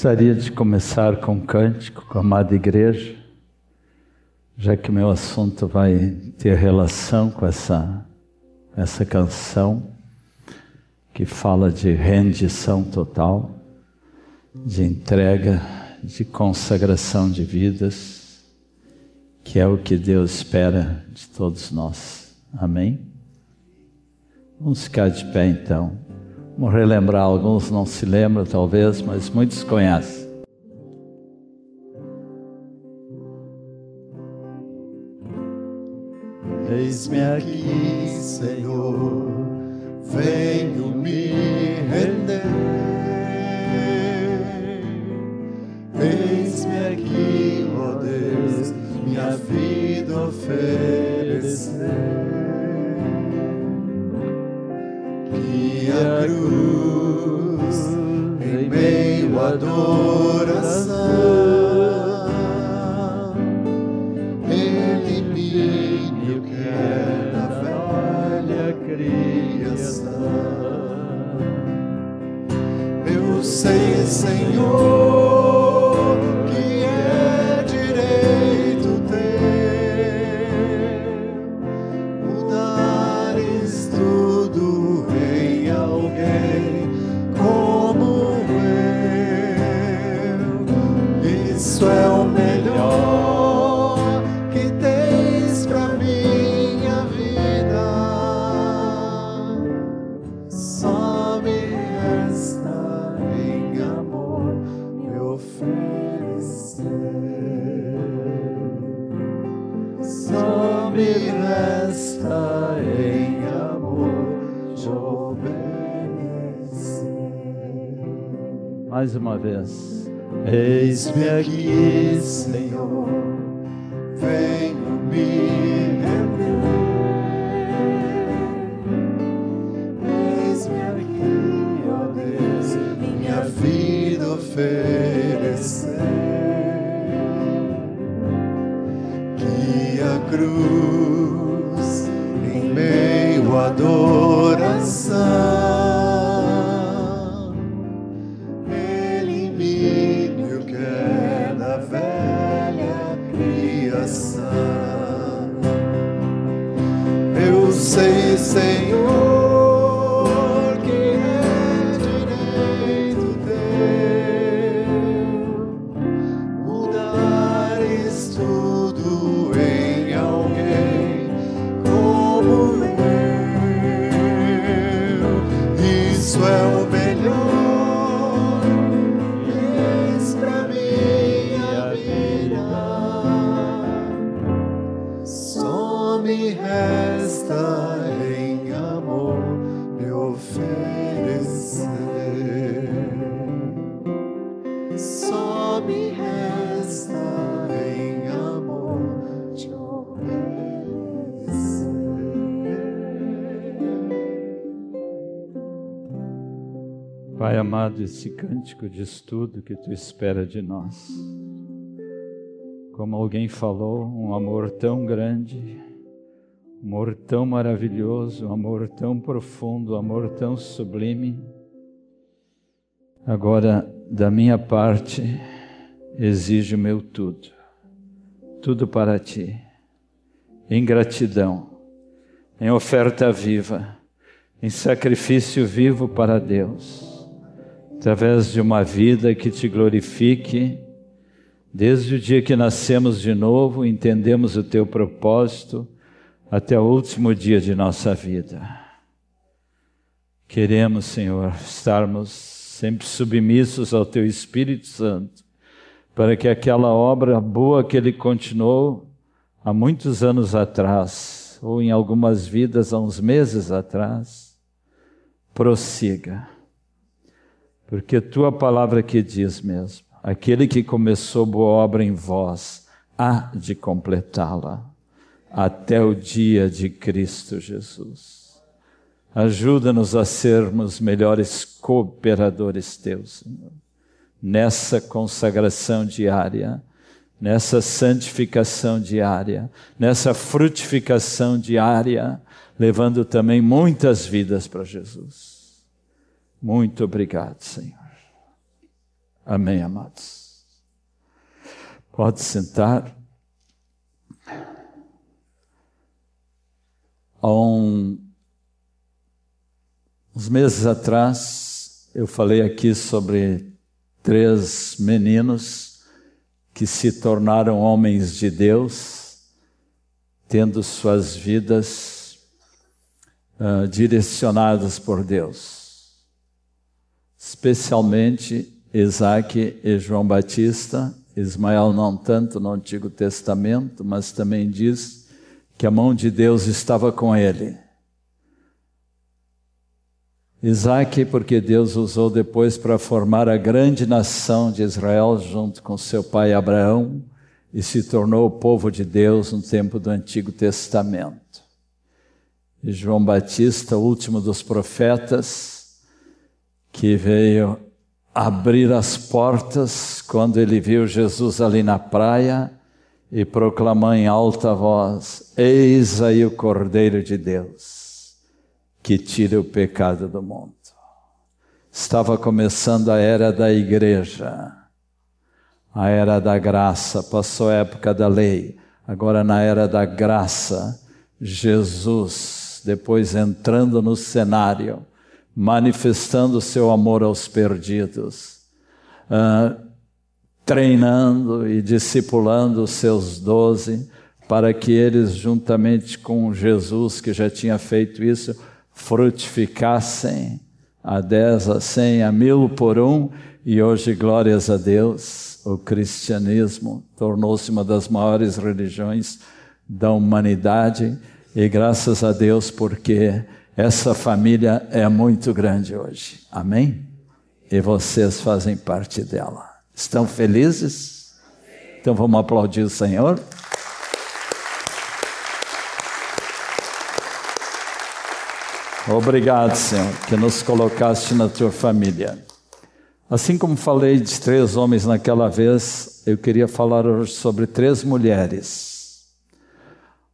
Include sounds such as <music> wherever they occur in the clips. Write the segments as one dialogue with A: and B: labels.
A: Gostaria de começar com um cântico com a amada igreja, já que meu assunto vai ter relação com essa, essa canção que fala de rendição total, de entrega, de consagração de vidas, que é o que Deus espera de todos nós. Amém? Vamos ficar de pé então. Vamos relembrar, alguns não se lembram talvez, mas muitos conhecem.
B: Eis-me aqui, Senhor, venho me render. Eis-me aqui, ó Deus, minha vida oferecer. Que a cruz em meio à adoração elimine o que é da velha criação. Eu sei, Senhor,
A: Mais uma vez.
B: Eis-me aqui, Senhor, venho me render. Eis-me aqui, ó Deus, minha vida oferecer. Que a cruz
A: esse cântico diz tudo que tu espera de nós. Como alguém falou, um amor tão grande, um amor tão maravilhoso, um amor tão profundo, um amor tão sublime. Agora, da minha parte, exige o meu tudo, tudo para ti, em gratidão, em oferta viva, em sacrifício vivo para Deus através de uma vida que te glorifique, desde o dia que nascemos de novo, entendemos o teu propósito, até o último dia de nossa vida. Queremos, Senhor, estarmos sempre submissos ao teu Espírito Santo, para que aquela obra boa que ele continuou há muitos anos atrás, ou em algumas vidas há uns meses atrás, prossiga porque tua palavra que diz mesmo, aquele que começou boa obra em vós, há de completá-la até o dia de Cristo Jesus. Ajuda-nos a sermos melhores cooperadores teus, Senhor, nessa consagração diária, nessa santificação diária, nessa frutificação diária, levando também muitas vidas para Jesus. Muito obrigado, Senhor. Amém, amados. Pode sentar. Há um, uns meses atrás, eu falei aqui sobre três meninos que se tornaram homens de Deus, tendo suas vidas uh, direcionadas por Deus. Especialmente Isaac e João Batista, Ismael não tanto no Antigo Testamento, mas também diz que a mão de Deus estava com ele. Isaac, porque Deus usou depois para formar a grande nação de Israel junto com seu pai Abraão e se tornou o povo de Deus no tempo do Antigo Testamento. E João Batista, último dos profetas, que veio abrir as portas quando ele viu Jesus ali na praia e proclamou em alta voz: Eis aí o Cordeiro de Deus, que tira o pecado do mundo. Estava começando a era da igreja, a era da graça, passou a época da lei, agora na era da graça, Jesus, depois entrando no cenário, manifestando seu amor aos perdidos. Uh, treinando e discipulando os seus doze, para que eles, juntamente com Jesus, que já tinha feito isso, frutificassem a dez, a cem, a mil por um, e hoje, glórias a Deus, o cristianismo tornou-se uma das maiores religiões da humanidade, e graças a Deus, porque essa família é muito grande hoje. Amém? E vocês fazem parte dela. Estão felizes? Então vamos aplaudir o Senhor. Obrigado, Senhor, que nos colocaste na tua família. Assim como falei de três homens naquela vez, eu queria falar hoje sobre três mulheres.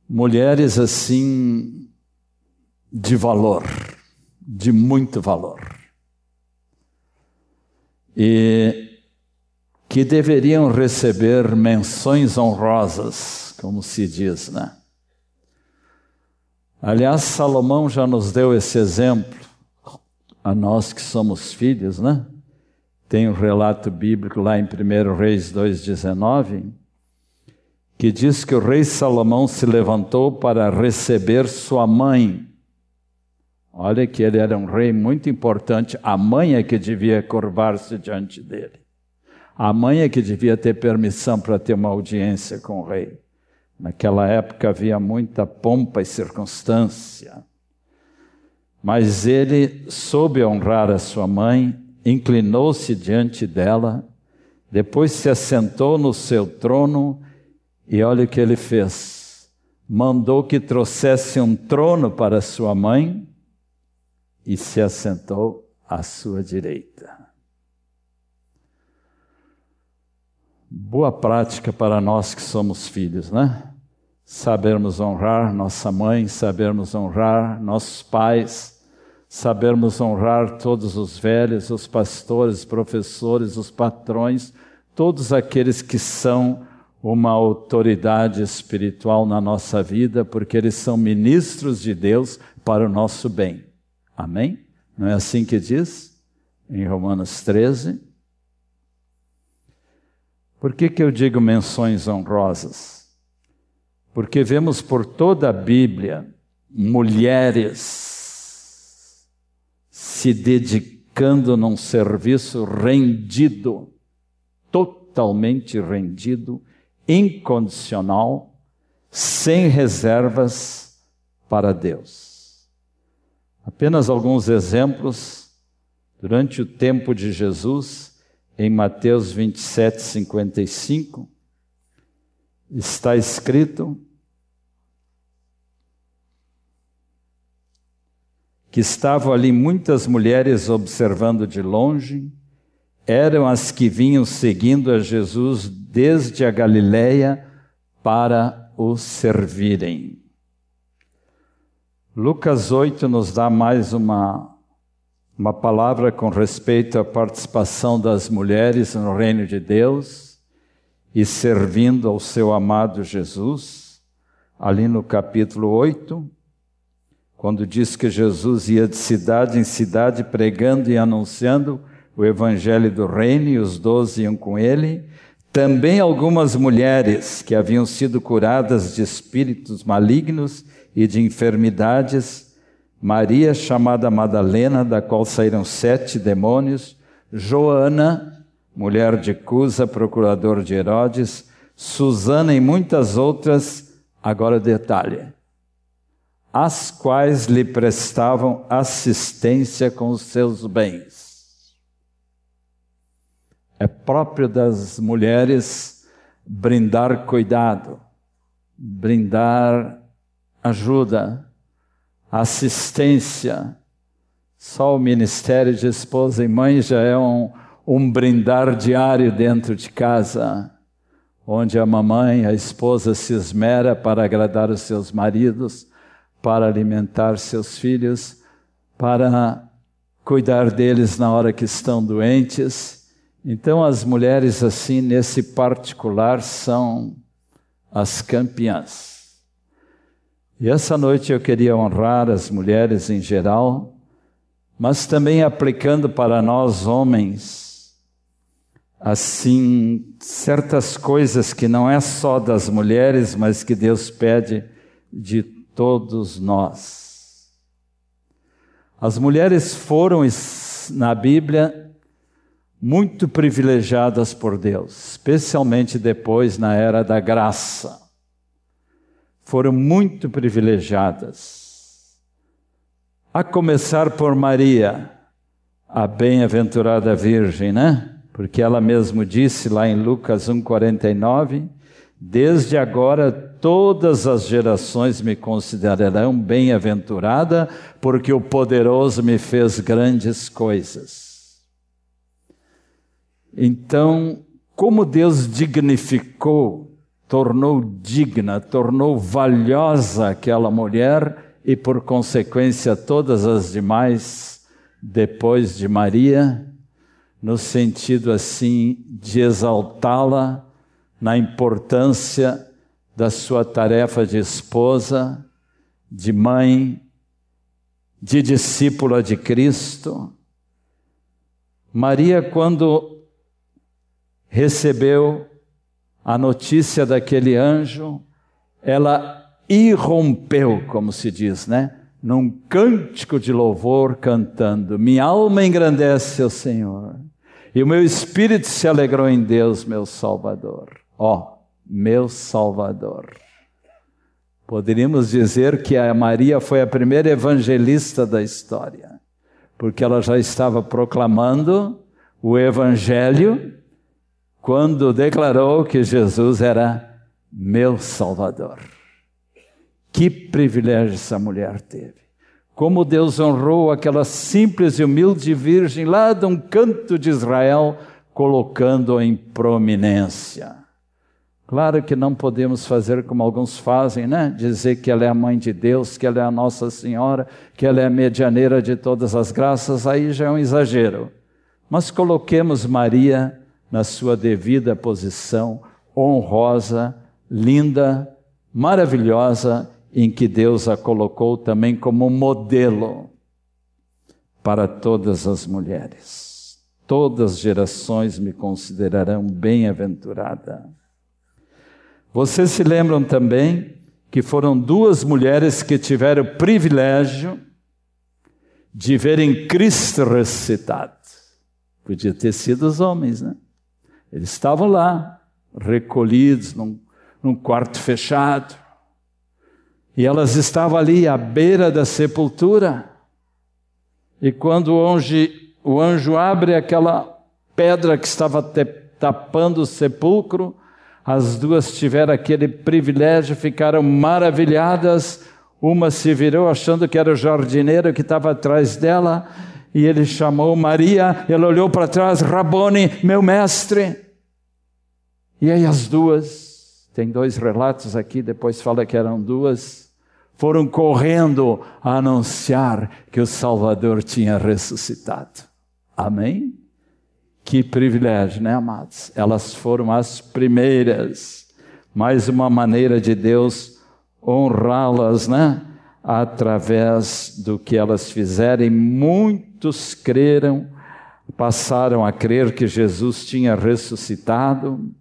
A: Mulheres assim de valor, de muito valor. E que deveriam receber menções honrosas, como se diz, né? Aliás, Salomão já nos deu esse exemplo, a nós que somos filhos, né? Tem um relato bíblico lá em 1 Reis 2,19, que diz que o rei Salomão se levantou para receber sua mãe. Olha que ele era um rei muito importante, a mãe é que devia curvar-se diante dele. A mãe é que devia ter permissão para ter uma audiência com o rei. Naquela época havia muita pompa e circunstância. Mas ele soube honrar a sua mãe, inclinou-se diante dela, depois se assentou no seu trono e olha o que ele fez. Mandou que trouxesse um trono para sua mãe e se assentou à sua direita. boa prática para nós que somos filhos, né? Sabermos honrar nossa mãe, sabermos honrar nossos pais, sabermos honrar todos os velhos, os pastores, professores, os patrões, todos aqueles que são uma autoridade espiritual na nossa vida, porque eles são ministros de Deus para o nosso bem. Amém? Não é assim que diz em Romanos 13? Por que, que eu digo menções honrosas? Porque vemos por toda a Bíblia mulheres se dedicando num serviço rendido, totalmente rendido, incondicional, sem reservas para Deus. Apenas alguns exemplos. Durante o tempo de Jesus, em Mateus 27, 55, está escrito que estavam ali muitas mulheres observando de longe, eram as que vinham seguindo a Jesus desde a Galiléia para o servirem. Lucas 8 nos dá mais uma uma palavra com respeito à participação das mulheres no reino de Deus e servindo ao seu amado Jesus, ali no capítulo 8, quando diz que Jesus ia de cidade em cidade pregando e anunciando o evangelho do reino e os doze iam com ele. Também algumas mulheres que haviam sido curadas de espíritos malignos e de enfermidades Maria, chamada Madalena, da qual saíram sete demônios, Joana, mulher de Cusa, procurador de Herodes, Susana e muitas outras, agora detalhe, as quais lhe prestavam assistência com os seus bens. É próprio das mulheres brindar cuidado, brindar ajuda, assistência. Só o ministério de esposa e mãe já é um, um brindar diário dentro de casa, onde a mamãe, a esposa se esmera para agradar os seus maridos, para alimentar seus filhos, para cuidar deles na hora que estão doentes. Então, as mulheres, assim, nesse particular, são as campeãs. E essa noite eu queria honrar as mulheres em geral, mas também aplicando para nós homens, assim, certas coisas que não é só das mulheres, mas que Deus pede de todos nós. As mulheres foram na Bíblia muito privilegiadas por Deus, especialmente depois na era da graça foram muito privilegiadas. A começar por Maria, a bem-aventurada Virgem, né? Porque ela mesmo disse lá em Lucas 1,49: Desde agora todas as gerações me considerarão bem-aventurada, porque o poderoso me fez grandes coisas. Então, como Deus dignificou tornou digna, tornou valiosa aquela mulher e, por consequência, todas as demais depois de Maria, no sentido assim de exaltá-la na importância da sua tarefa de esposa, de mãe, de discípula de Cristo. Maria, quando recebeu a notícia daquele anjo, ela irrompeu, como se diz, né? Num cântico de louvor, cantando: Minha alma engrandece o Senhor, e o meu espírito se alegrou em Deus, meu Salvador. Ó, oh, meu Salvador. Poderíamos dizer que a Maria foi a primeira evangelista da história, porque ela já estava proclamando o Evangelho quando declarou que Jesus era meu Salvador. Que privilégio essa mulher teve. Como Deus honrou aquela simples e humilde virgem lá de um canto de Israel, colocando-a em prominência. Claro que não podemos fazer como alguns fazem, né? Dizer que ela é a mãe de Deus, que ela é a Nossa Senhora, que ela é a medianeira de todas as graças, aí já é um exagero. Mas coloquemos Maria na sua devida posição honrosa, linda, maravilhosa, em que Deus a colocou também como modelo para todas as mulheres. Todas as gerações me considerarão bem-aventurada. Vocês se lembram também que foram duas mulheres que tiveram o privilégio de verem Cristo ressuscitado. Podia ter sido os homens, né? Eles estavam lá, recolhidos num, num quarto fechado. E elas estavam ali à beira da sepultura. E quando o anjo, o anjo abre aquela pedra que estava te, tapando o sepulcro, as duas tiveram aquele privilégio, ficaram maravilhadas. Uma se virou achando que era o jardineiro que estava atrás dela, e ele chamou Maria, ela olhou para trás, Rabone, meu mestre. E aí as duas, tem dois relatos aqui, depois fala que eram duas, foram correndo a anunciar que o Salvador tinha ressuscitado. Amém? Que privilégio, né, amados? Elas foram as primeiras. Mais uma maneira de Deus honrá-las, né? Através do que elas fizerem, muitos creram, passaram a crer que Jesus tinha ressuscitado.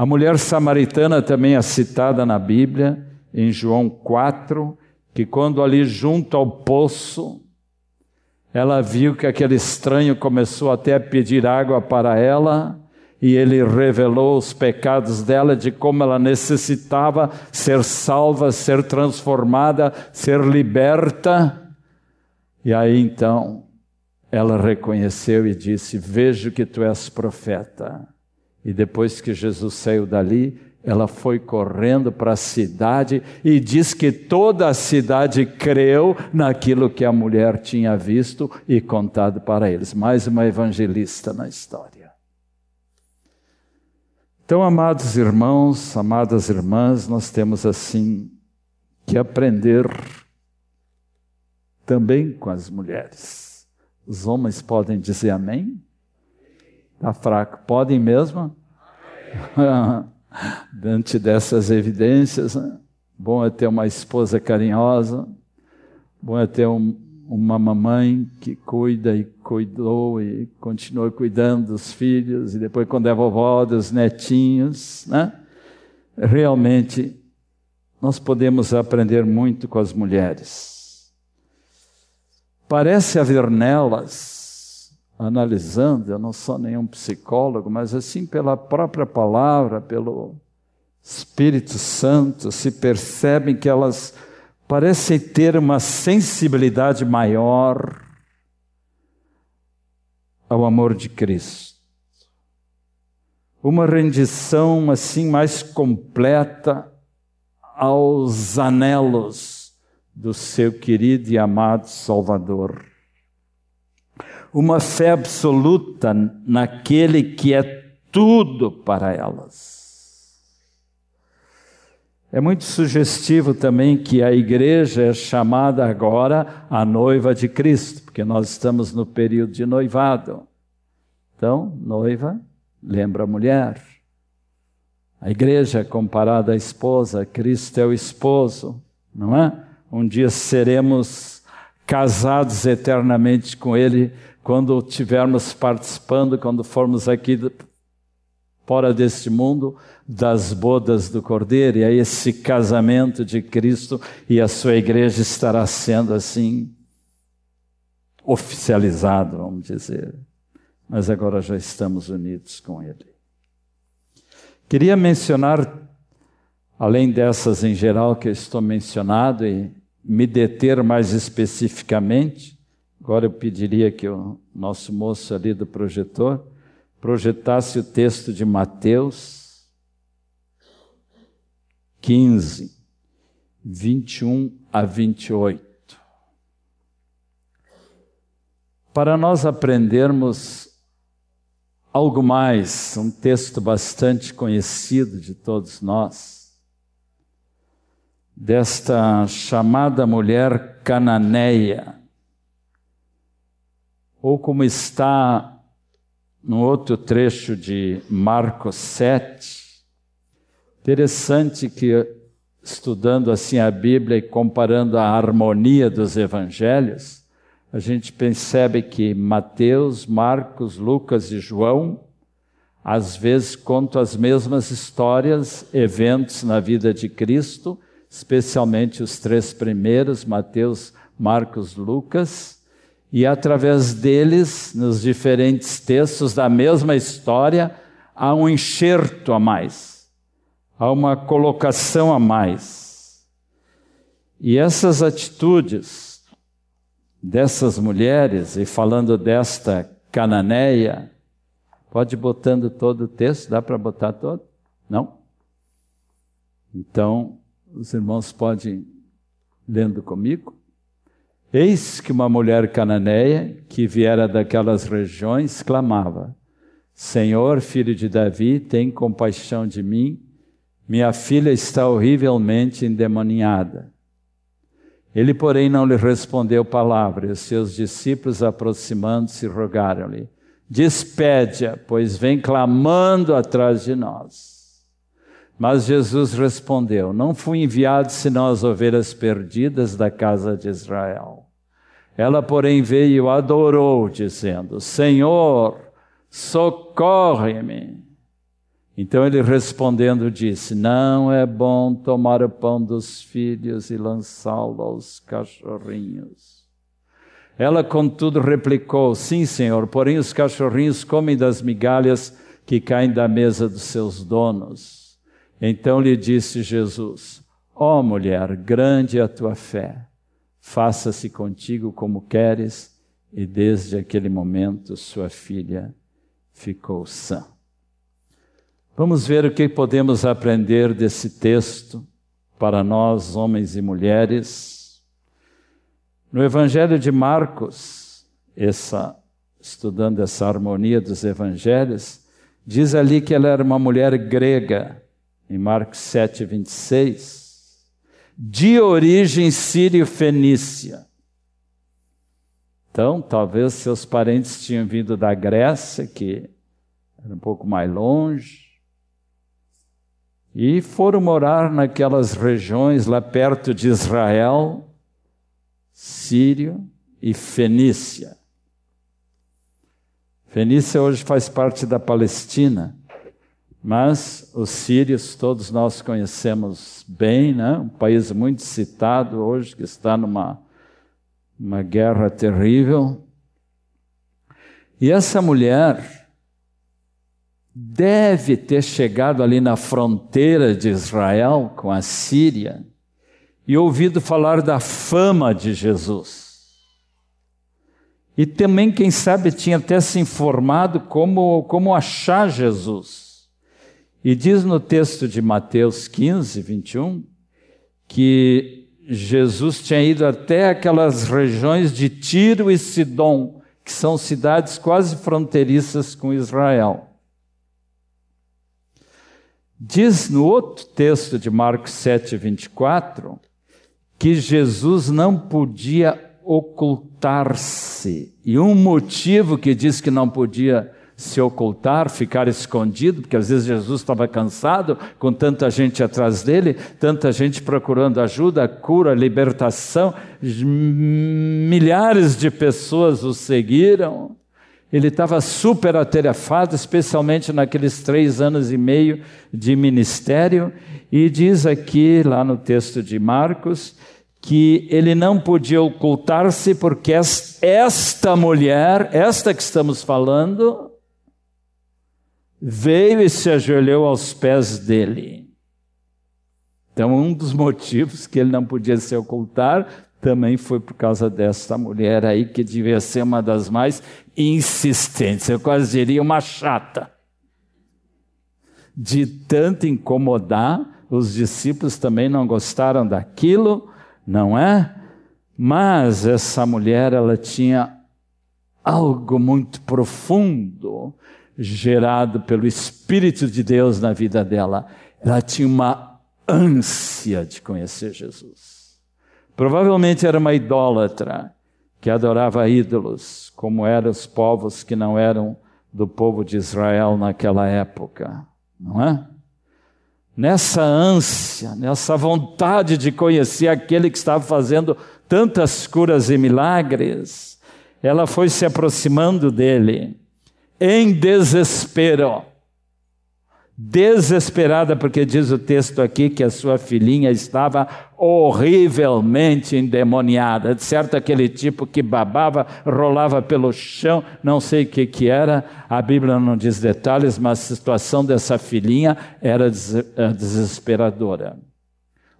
A: A mulher samaritana também é citada na Bíblia, em João 4, que quando ali junto ao poço, ela viu que aquele estranho começou até a pedir água para ela, e ele revelou os pecados dela, de como ela necessitava ser salva, ser transformada, ser liberta. E aí então ela reconheceu e disse: Vejo que tu és profeta. E depois que Jesus saiu dali, ela foi correndo para a cidade e diz que toda a cidade creu naquilo que a mulher tinha visto e contado para eles. Mais uma evangelista na história. Então, amados irmãos, amadas irmãs, nós temos assim que aprender também com as mulheres. Os homens podem dizer amém? Está fraco. Podem mesmo? <laughs> Diante dessas evidências, né? bom é ter uma esposa carinhosa, bom é ter um, uma mamãe que cuida e cuidou e continua cuidando dos filhos, e depois, quando é vovó, dos netinhos. Né? Realmente, nós podemos aprender muito com as mulheres. Parece haver nelas analisando, eu não sou nenhum psicólogo, mas assim pela própria palavra, pelo Espírito Santo, se percebem que elas parecem ter uma sensibilidade maior ao amor de Cristo. Uma rendição assim mais completa aos anelos do seu querido e amado Salvador uma fé absoluta naquele que é tudo para elas. É muito sugestivo também que a igreja é chamada agora a noiva de Cristo, porque nós estamos no período de noivado. Então, noiva lembra a mulher. A igreja é comparada à esposa, Cristo é o esposo, não é? Um dia seremos casados eternamente com Ele quando estivermos participando, quando formos aqui fora deste mundo, das bodas do Cordeiro, e aí esse casamento de Cristo e a sua igreja estará sendo assim oficializado, vamos dizer. Mas agora já estamos unidos com Ele. Queria mencionar, além dessas em geral que eu estou mencionado, e me deter mais especificamente, Agora eu pediria que o nosso moço ali do projetor projetasse o texto de Mateus 15, 21 a 28. Para nós aprendermos algo mais, um texto bastante conhecido de todos nós, desta chamada mulher cananeia, ou como está no outro trecho de Marcos 7. Interessante que, estudando assim a Bíblia e comparando a harmonia dos evangelhos, a gente percebe que Mateus, Marcos, Lucas e João, às vezes contam as mesmas histórias, eventos na vida de Cristo, especialmente os três primeiros, Mateus, Marcos, Lucas e através deles, nos diferentes textos da mesma história, há um enxerto a mais, há uma colocação a mais. E essas atitudes dessas mulheres, e falando desta cananeia, pode ir botando todo o texto, dá para botar todo? Não? Então, os irmãos podem lendo comigo. Eis que uma mulher cananeia, que viera daquelas regiões, clamava: Senhor, filho de Davi, tem compaixão de mim. Minha filha está horrivelmente endemoniada. Ele, porém, não lhe respondeu palavra, e os seus discípulos, aproximando-se, rogaram-lhe: Despede-a, pois vem clamando atrás de nós. Mas Jesus respondeu: Não fui enviado senão as ovelhas perdidas da casa de Israel. Ela, porém, veio adorou, dizendo: Senhor, socorre-me. Então ele respondendo disse: Não é bom tomar o pão dos filhos e lançá-lo aos cachorrinhos. Ela, contudo, replicou: Sim, senhor, porém os cachorrinhos comem das migalhas que caem da mesa dos seus donos. Então lhe disse Jesus: Ó oh, mulher, grande é a tua fé, faça-se contigo como queres. E desde aquele momento sua filha ficou sã. Vamos ver o que podemos aprender desse texto para nós, homens e mulheres. No Evangelho de Marcos, essa, estudando essa harmonia dos evangelhos, diz ali que ela era uma mulher grega, em Marcos 7, 26, de origem sírio-fenícia. Então, talvez seus parentes tinham vindo da Grécia, que era um pouco mais longe, e foram morar naquelas regiões lá perto de Israel, Sírio e Fenícia. Fenícia hoje faz parte da Palestina, mas os sírios todos nós conhecemos bem, né? um país muito citado hoje que está numa uma guerra terrível. E essa mulher, deve ter chegado ali na fronteira de Israel com a Síria e ouvido falar da fama de Jesus. E também, quem sabe, tinha até se informado como, como achar Jesus. E diz no texto de Mateus 15, 21, que Jesus tinha ido até aquelas regiões de Tiro e Sidom, que são cidades quase fronteiriças com Israel. Diz no outro texto de Marcos 7, 24, que Jesus não podia ocultar-se. E um motivo que diz que não podia se ocultar, ficar escondido, porque às vezes Jesus estava cansado com tanta gente atrás dele, tanta gente procurando ajuda, cura, libertação, milhares de pessoas o seguiram. Ele estava super atarefado, especialmente naqueles três anos e meio de ministério, e diz aqui, lá no texto de Marcos, que ele não podia ocultar-se porque esta mulher, esta que estamos falando, veio e se ajoelhou aos pés dele. Então, um dos motivos que ele não podia se ocultar também foi por causa desta mulher aí, que devia ser uma das mais insistentes, eu quase diria uma chata. De tanto incomodar, os discípulos também não gostaram daquilo, não é? Mas essa mulher, ela tinha algo muito profundo gerado pelo Espírito de Deus na vida dela. Ela tinha uma ânsia de conhecer Jesus. Provavelmente era uma idólatra que adorava ídolos, como eram os povos que não eram do povo de Israel naquela época, não é? Nessa ânsia, nessa vontade de conhecer aquele que estava fazendo tantas curas e milagres, ela foi se aproximando dele em desespero desesperada, porque diz o texto aqui que a sua filhinha estava horrivelmente endemoniada, de certo aquele tipo que babava, rolava pelo chão, não sei o que que era, a Bíblia não diz detalhes, mas a situação dessa filhinha era eh, desesperadora.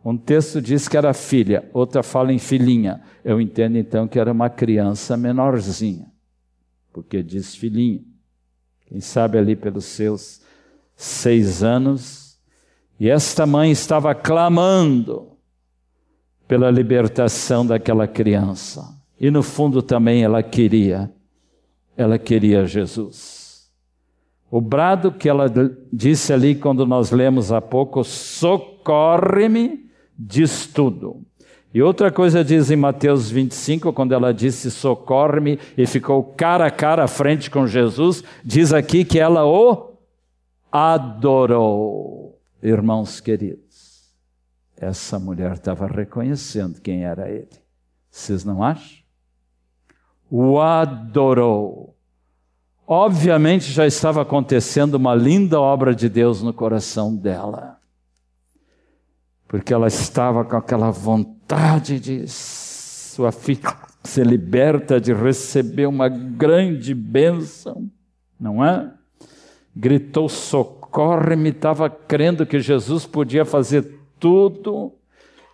A: Um texto diz que era filha, outra fala em filhinha. Eu entendo então que era uma criança menorzinha, porque diz filhinha. Quem sabe ali pelos seus seis anos, e esta mãe estava clamando pela libertação daquela criança. E no fundo também ela queria, ela queria Jesus. O brado que ela disse ali quando nós lemos há pouco, socorre-me, diz tudo. E outra coisa diz em Mateus 25, quando ela disse socorre-me e ficou cara a cara à frente com Jesus, diz aqui que ela o adorou. Irmãos queridos, essa mulher estava reconhecendo quem era ele. Vocês não acham? O adorou. Obviamente já estava acontecendo uma linda obra de Deus no coração dela. Porque ela estava com aquela vontade de sua filha ser liberta, de receber uma grande bênção, não é? Gritou: socorre-me, estava crendo que Jesus podia fazer tudo.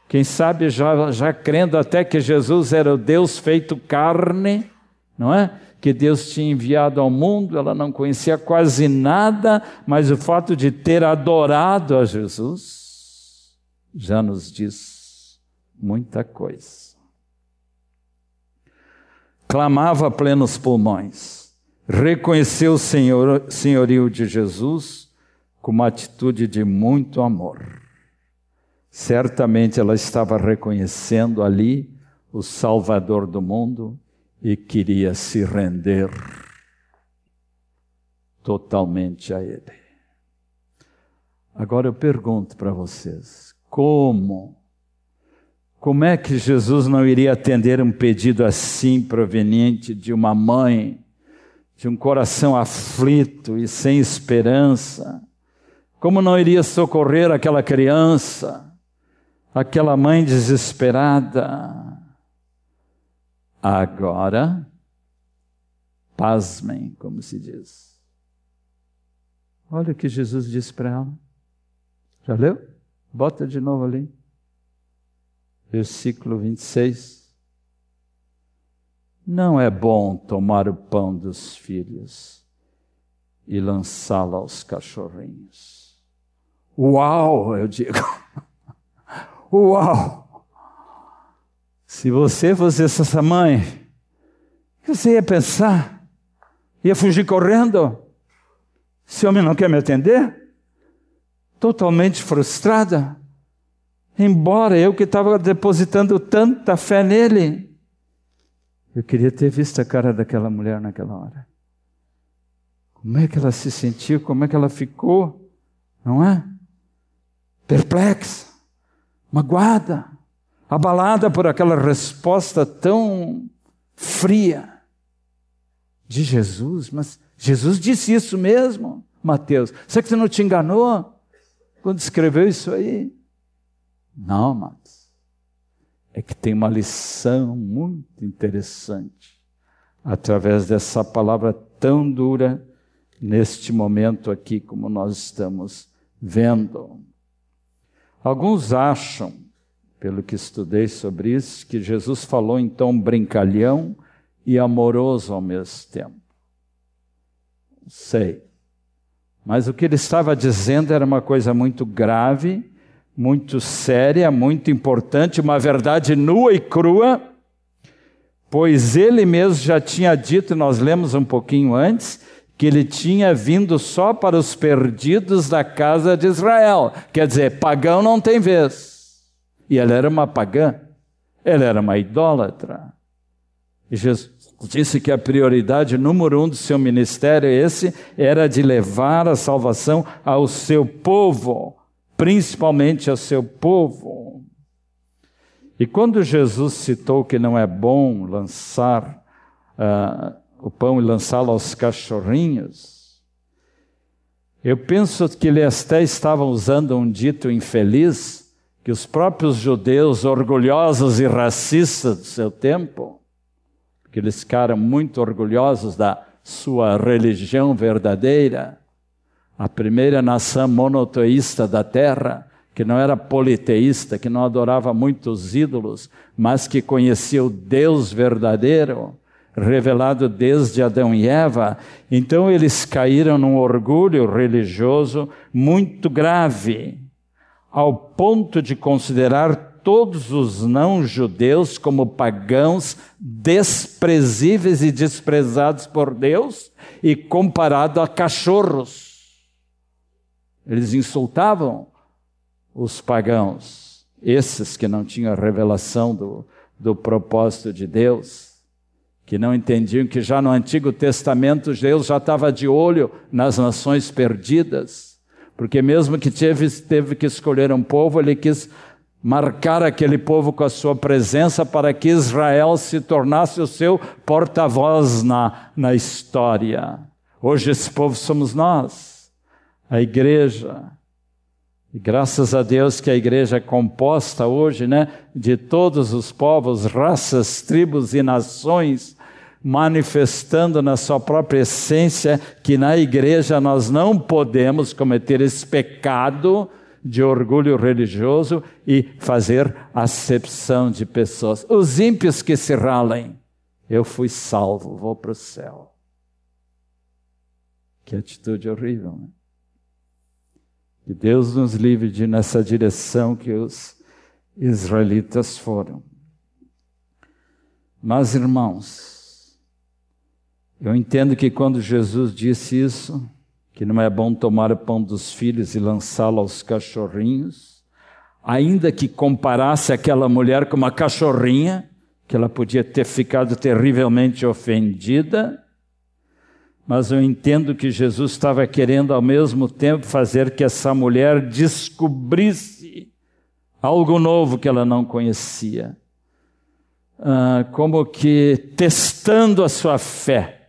A: Quem sabe já, já crendo até que Jesus era o Deus feito carne, não é? que Deus tinha enviado ao mundo, ela não conhecia quase nada, mas o fato de ter adorado a Jesus já nos diz muita coisa. Clamava a plenos pulmões, reconheceu o senhor, senhorio de Jesus com uma atitude de muito amor. Certamente ela estava reconhecendo ali o Salvador do mundo, e queria se render totalmente a Ele. Agora eu pergunto para vocês: como? Como é que Jesus não iria atender um pedido assim proveniente de uma mãe, de um coração aflito e sem esperança? Como não iria socorrer aquela criança, aquela mãe desesperada? Agora, pasmem, como se diz. Olha o que Jesus disse para ela. Já leu? Bota de novo ali. Versículo 26. Não é bom tomar o pão dos filhos e lançá-lo aos cachorrinhos. Uau, eu digo. <laughs> Uau! Se você fosse essa mãe, o que você ia pensar? Ia fugir correndo? Esse homem não quer me atender? Totalmente frustrada. Embora eu que estava depositando tanta fé nele. Eu queria ter visto a cara daquela mulher naquela hora. Como é que ela se sentiu? Como é que ela ficou? Não é? Perplexa, magoada abalada por aquela resposta tão fria de Jesus. Mas Jesus disse isso mesmo, Mateus. Será que você não te enganou quando escreveu isso aí? Não, Mateus. É que tem uma lição muito interessante através dessa palavra tão dura neste momento aqui, como nós estamos vendo. Alguns acham pelo que estudei sobre isso, que Jesus falou em tom brincalhão e amoroso ao mesmo tempo. Sei. Mas o que ele estava dizendo era uma coisa muito grave, muito séria, muito importante, uma verdade nua e crua, pois ele mesmo já tinha dito, nós lemos um pouquinho antes, que ele tinha vindo só para os perdidos da casa de Israel. Quer dizer, pagão não tem vez. E ela era uma pagã, ela era uma idólatra. E Jesus disse que a prioridade número um do seu ministério, esse, era de levar a salvação ao seu povo, principalmente ao seu povo. E quando Jesus citou que não é bom lançar uh, o pão e lançá-lo aos cachorrinhos, eu penso que ele até estava usando um dito infeliz que os próprios judeus orgulhosos e racistas do seu tempo, eles ficaram muito orgulhosos da sua religião verdadeira, a primeira nação monoteísta da terra, que não era politeísta, que não adorava muitos ídolos, mas que conhecia o Deus verdadeiro, revelado desde Adão e Eva. Então eles caíram num orgulho religioso muito grave ao ponto de considerar todos os não-judeus como pagãos desprezíveis e desprezados por Deus e comparado a cachorros. Eles insultavam os pagãos esses que não tinham a revelação do, do propósito de Deus, que não entendiam que já no Antigo Testamento Deus já estava de olho nas nações perdidas, porque mesmo que teve, teve que escolher um povo, ele quis marcar aquele povo com a sua presença para que Israel se tornasse o seu porta-voz na, na história. Hoje esse povo somos nós, a igreja. E graças a Deus que a igreja é composta hoje, né, de todos os povos, raças, tribos e nações, manifestando na sua própria essência que na igreja nós não podemos cometer esse pecado de orgulho religioso e fazer acepção de pessoas. Os ímpios que se ralem, eu fui salvo, vou para o céu. Que atitude horrível, né? Que Deus nos livre de nessa direção que os israelitas foram. Mas, irmãos, eu entendo que quando Jesus disse isso, que não é bom tomar o pão dos filhos e lançá-lo aos cachorrinhos, ainda que comparasse aquela mulher com uma cachorrinha, que ela podia ter ficado terrivelmente ofendida, mas eu entendo que Jesus estava querendo ao mesmo tempo fazer que essa mulher descobrisse algo novo que ela não conhecia. Ah, como que testando a sua fé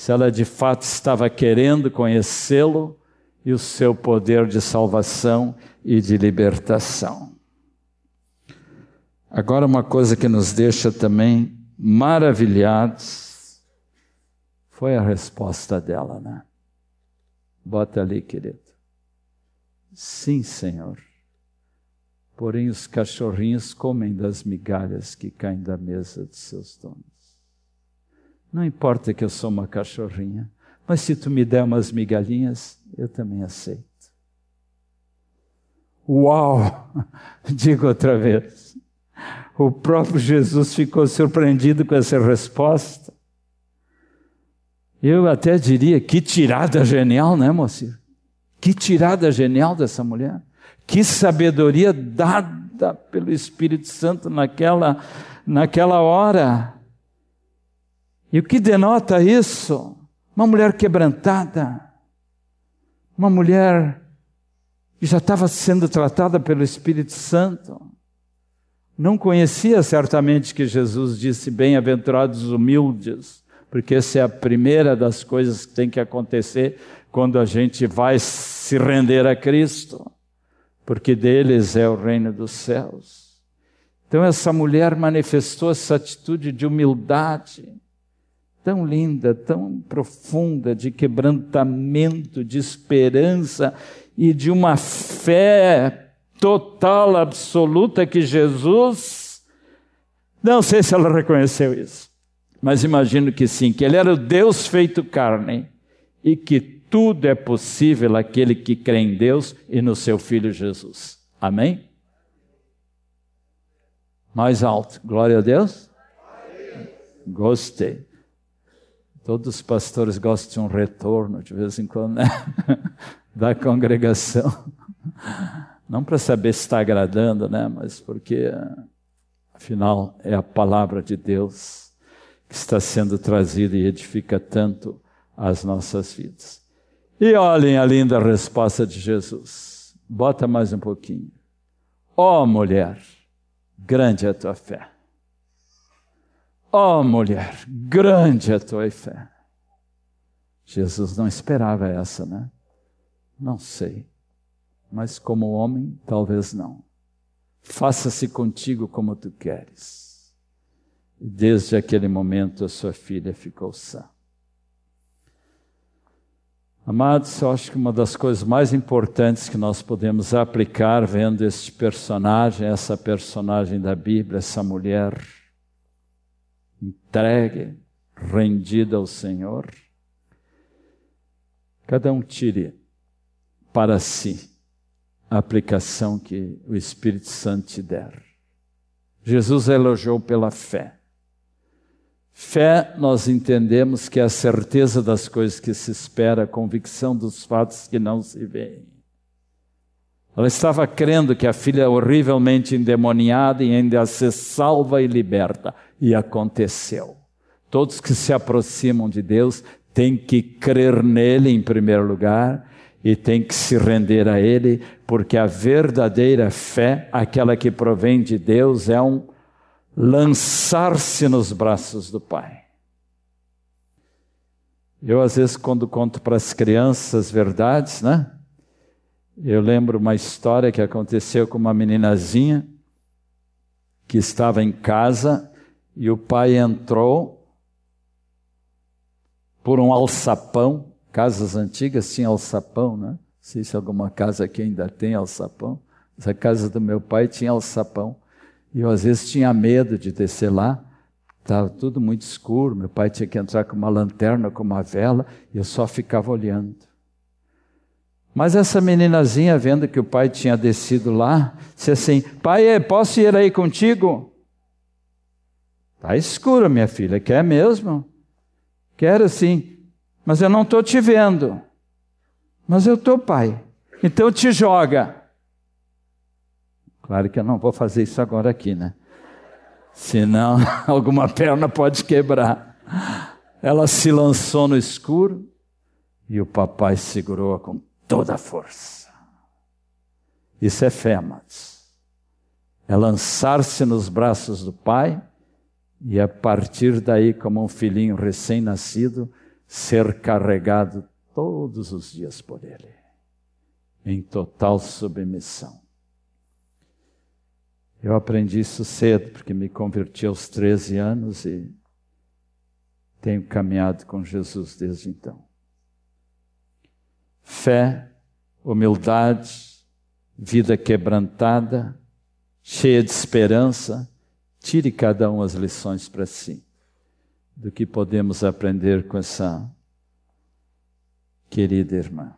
A: se ela de fato estava querendo conhecê-lo e o seu poder de salvação e de libertação. Agora, uma coisa que nos deixa também maravilhados foi a resposta dela, né? Bota ali, querido. Sim, Senhor. Porém, os cachorrinhos comem das migalhas que caem da mesa de seus donos. Não importa que eu sou uma cachorrinha, mas se tu me der umas migalhinhas, eu também aceito. Uau! <laughs> Digo outra vez. O próprio Jesus ficou surpreendido com essa resposta. Eu até diria que tirada genial, né, mocinho? Que tirada genial dessa mulher. Que sabedoria dada pelo Espírito Santo naquela, naquela hora. E o que denota isso? Uma mulher quebrantada, uma mulher que já estava sendo tratada pelo Espírito Santo. Não conhecia certamente que Jesus disse: Bem-aventurados os humildes, porque essa é a primeira das coisas que tem que acontecer quando a gente vai se render a Cristo, porque deles é o reino dos céus. Então, essa mulher manifestou essa atitude de humildade tão linda, tão profunda, de quebrantamento, de esperança e de uma fé total, absoluta que Jesus. Não sei se ela reconheceu isso, mas imagino que sim, que ele era o Deus feito carne e que tudo é possível aquele que crê em Deus e no seu Filho Jesus. Amém? Mais alto. Glória a Deus. Gostei. Todos os pastores gostam de um retorno de vez em quando, né? <laughs> da congregação. Não para saber se está agradando, né? Mas porque, afinal, é a palavra de Deus que está sendo trazida e edifica tanto as nossas vidas. E olhem a linda resposta de Jesus. Bota mais um pouquinho. Ó oh, mulher, grande é a tua fé. Ó oh, mulher, grande é a tua fé. Jesus não esperava essa, né? Não sei. Mas como homem, talvez não. Faça-se contigo como tu queres. Desde aquele momento a sua filha ficou sã. Amados, eu acho que uma das coisas mais importantes que nós podemos aplicar vendo este personagem, essa personagem da Bíblia, essa mulher, entregue, rendida ao Senhor, cada um tire para si a aplicação que o Espírito Santo te der. Jesus elogiou pela fé. Fé, nós entendemos que é a certeza das coisas que se espera, a convicção dos fatos que não se veem. Ela estava crendo que a filha horrivelmente endemoniada e ainda ser salva e liberta. E aconteceu. Todos que se aproximam de Deus têm que crer nele em primeiro lugar e têm que se render a ele, porque a verdadeira fé, aquela que provém de Deus, é um lançar-se nos braços do Pai. Eu, às vezes, quando conto para as crianças verdades, né? Eu lembro uma história que aconteceu com uma meninazinha que estava em casa e o pai entrou por um alçapão. Casas antigas tinham alçapão, né? Não sei se alguma casa aqui ainda tem alçapão. Mas a casa do meu pai tinha alçapão. E eu, às vezes, tinha medo de descer lá. Estava tudo muito escuro. Meu pai tinha que entrar com uma lanterna, com uma vela, e eu só ficava olhando. Mas essa meninazinha, vendo que o pai tinha descido lá, disse assim: Pai, posso ir aí contigo? Está escuro, minha filha, quer mesmo? Quero sim, mas eu não estou te vendo. Mas eu estou, pai. Então te joga. Claro que eu não vou fazer isso agora aqui, né? Senão <laughs> alguma perna pode quebrar. Ela se lançou no escuro e o papai segurou-a com toda a força. Isso é fé, amados. É lançar-se nos braços do Pai e a partir daí, como um filhinho recém-nascido, ser carregado todos os dias por Ele, em total submissão. Eu aprendi isso cedo, porque me converti aos 13 anos e tenho caminhado com Jesus desde então fé, humildade, vida quebrantada, cheia de esperança. Tire cada um as lições para si do que podemos aprender com essa querida irmã.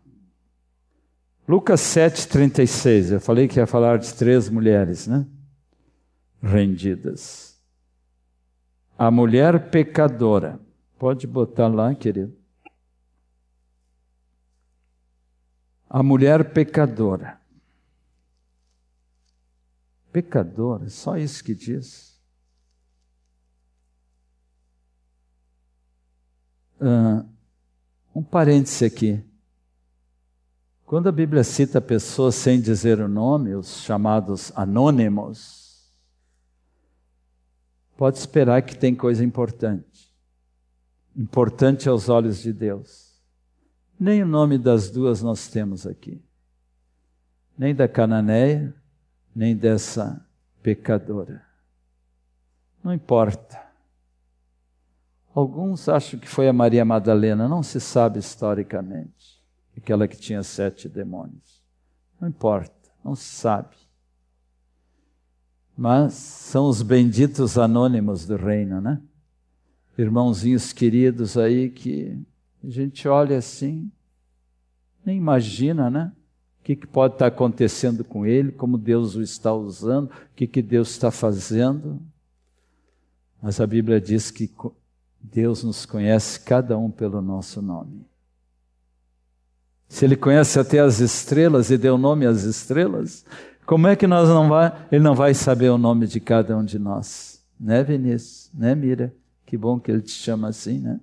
A: Lucas 7,36, eu falei que ia falar de três mulheres, né? Rendidas. A mulher pecadora, pode botar lá, querido. A mulher pecadora. Pecadora, só isso que diz. Uh, um parêntese aqui. Quando a Bíblia cita pessoas sem dizer o nome, os chamados anônimos, pode esperar que tem coisa importante. Importante aos olhos de Deus. Nem o nome das duas nós temos aqui. Nem da cananeia, nem dessa pecadora. Não importa. Alguns acham que foi a Maria Madalena, não se sabe historicamente. Aquela que tinha sete demônios. Não importa, não se sabe. Mas são os benditos anônimos do reino, né? Irmãozinhos queridos aí que a gente olha assim, nem imagina, né? O que, que pode estar acontecendo com ele, como Deus o está usando, o que, que Deus está fazendo. Mas a Bíblia diz que Deus nos conhece cada um pelo nosso nome. Se Ele conhece até as estrelas e deu nome às estrelas, como é que nós não vai, Ele não vai saber o nome de cada um de nós? Né, Vinícius? Né, Mira? Que bom que Ele te chama assim, né?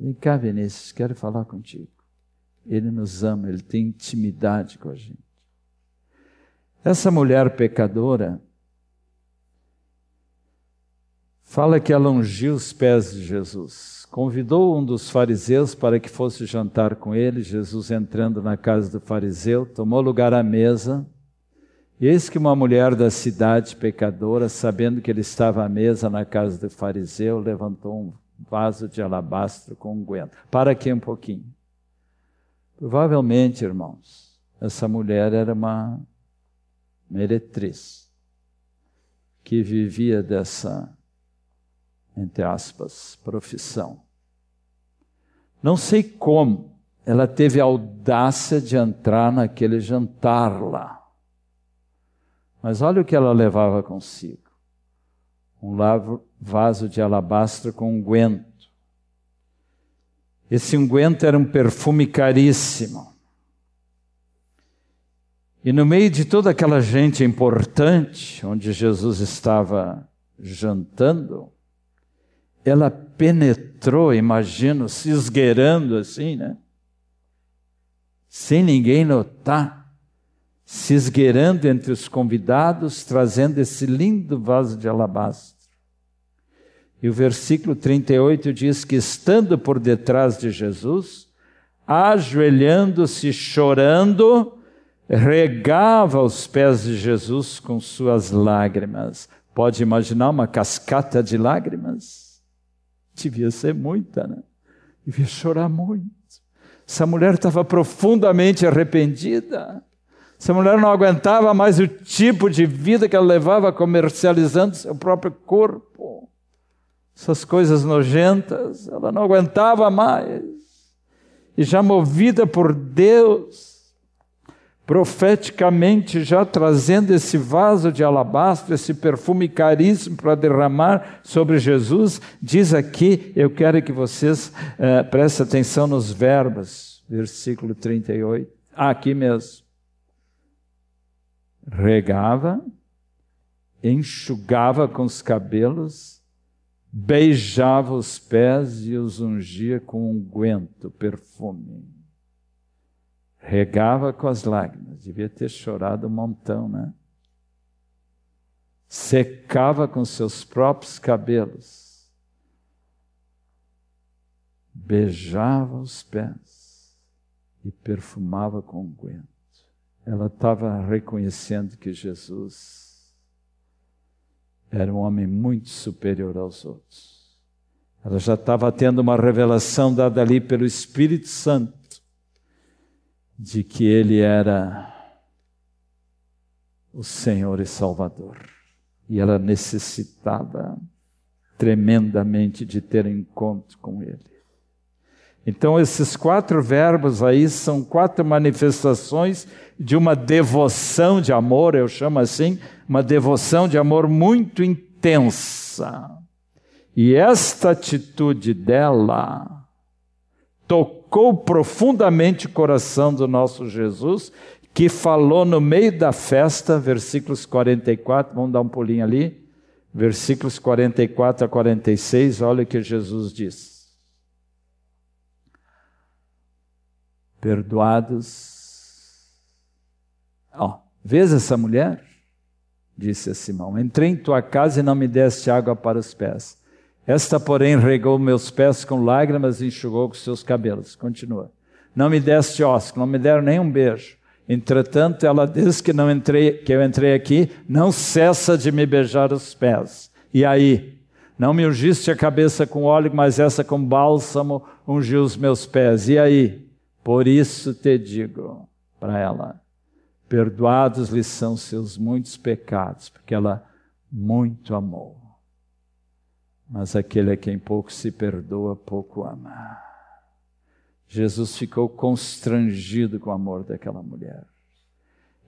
A: Vem cá, Vinícius, quero falar contigo. Ele nos ama, ele tem intimidade com a gente. Essa mulher pecadora fala que ela ungiu os pés de Jesus. Convidou um dos fariseus para que fosse jantar com ele. Jesus, entrando na casa do fariseu, tomou lugar à mesa. E eis que uma mulher da cidade pecadora, sabendo que ele estava à mesa na casa do fariseu, levantou um vaso de alabastro com unguento. Para aqui um pouquinho. Provavelmente, irmãos, essa mulher era uma meretriz que vivia dessa, entre aspas, profissão. Não sei como ela teve a audácia de entrar naquele jantar lá. Mas olha o que ela levava consigo um vaso de alabastro com unguento. Esse unguento era um perfume caríssimo. E no meio de toda aquela gente importante, onde Jesus estava jantando, ela penetrou, imagino, se esgueirando assim, né? Sem ninguém notar, se esgueirando entre os convidados, trazendo esse lindo vaso de alabastro. E o versículo 38 diz que, estando por detrás de Jesus, ajoelhando-se, chorando, regava os pés de Jesus com suas lágrimas. Pode imaginar uma cascata de lágrimas? Devia ser muita, né? Devia chorar muito. Essa mulher estava profundamente arrependida. Essa mulher não aguentava mais o tipo de vida que ela levava comercializando seu próprio corpo. Essas coisas nojentas, ela não aguentava mais. E já movida por Deus, profeticamente já trazendo esse vaso de alabastro, esse perfume caríssimo para derramar sobre Jesus, diz aqui, eu quero que vocês eh, prestem atenção nos verbos, versículo 38, ah, aqui mesmo. Regava, enxugava com os cabelos, beijava os pés e os ungia com unguento, perfume regava com as lágrimas, devia ter chorado um montão, né? Secava com seus próprios cabelos, beijava os pés e perfumava com unguento. Ela estava reconhecendo que Jesus era um homem muito superior aos outros. Ela já estava tendo uma revelação dada ali pelo Espírito Santo de que ele era o Senhor e Salvador. E ela necessitava tremendamente de ter encontro com ele. Então, esses quatro verbos aí são quatro manifestações de uma devoção de amor, eu chamo assim, uma devoção de amor muito intensa. E esta atitude dela tocou profundamente o coração do nosso Jesus, que falou no meio da festa, versículos 44, vamos dar um pulinho ali, versículos 44 a 46, olha o que Jesus diz. Perdoados. Ó, oh, vês essa mulher? Disse a Simão: Entrei em tua casa e não me deste água para os pés esta, porém, regou meus pés com lágrimas e enxugou com seus cabelos. Continua. Não me deste ósculo, não me deram nem um beijo. Entretanto, ela diz que, não entrei, que eu entrei aqui, não cessa de me beijar os pés. E aí? Não me ungiste a cabeça com óleo, mas essa com bálsamo ungiu os meus pés. E aí? Por isso te digo para ela: perdoados lhe são seus muitos pecados, porque ela muito amou mas aquele a quem pouco se perdoa, pouco ama. Jesus ficou constrangido com o amor daquela mulher.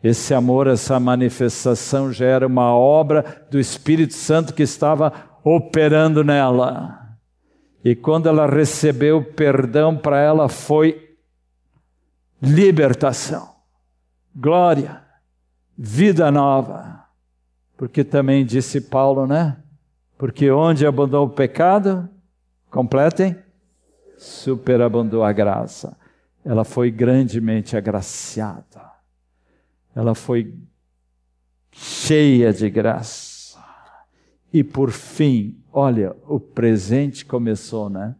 A: Esse amor, essa manifestação já era uma obra do Espírito Santo que estava operando nela. E quando ela recebeu perdão, para ela foi libertação, glória, vida nova. Porque também disse Paulo, né? Porque onde abundou o pecado, completem, superabundou a graça. Ela foi grandemente agraciada. Ela foi cheia de graça. E por fim, olha, o presente começou, né?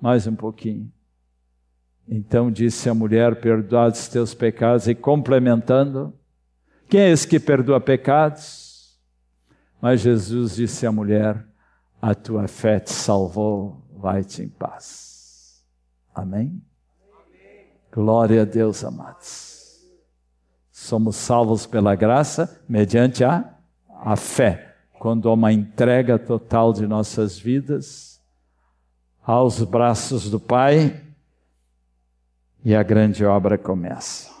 A: Mais um pouquinho. Então disse a mulher: Perdoados teus pecados, e complementando, quem é esse que perdoa pecados? Mas Jesus disse à mulher: A tua fé te salvou, vai-te em paz. Amém? Amém? Glória a Deus, amados. Somos salvos pela graça mediante a, a fé. Quando há uma entrega total de nossas vidas aos braços do Pai e a grande obra começa.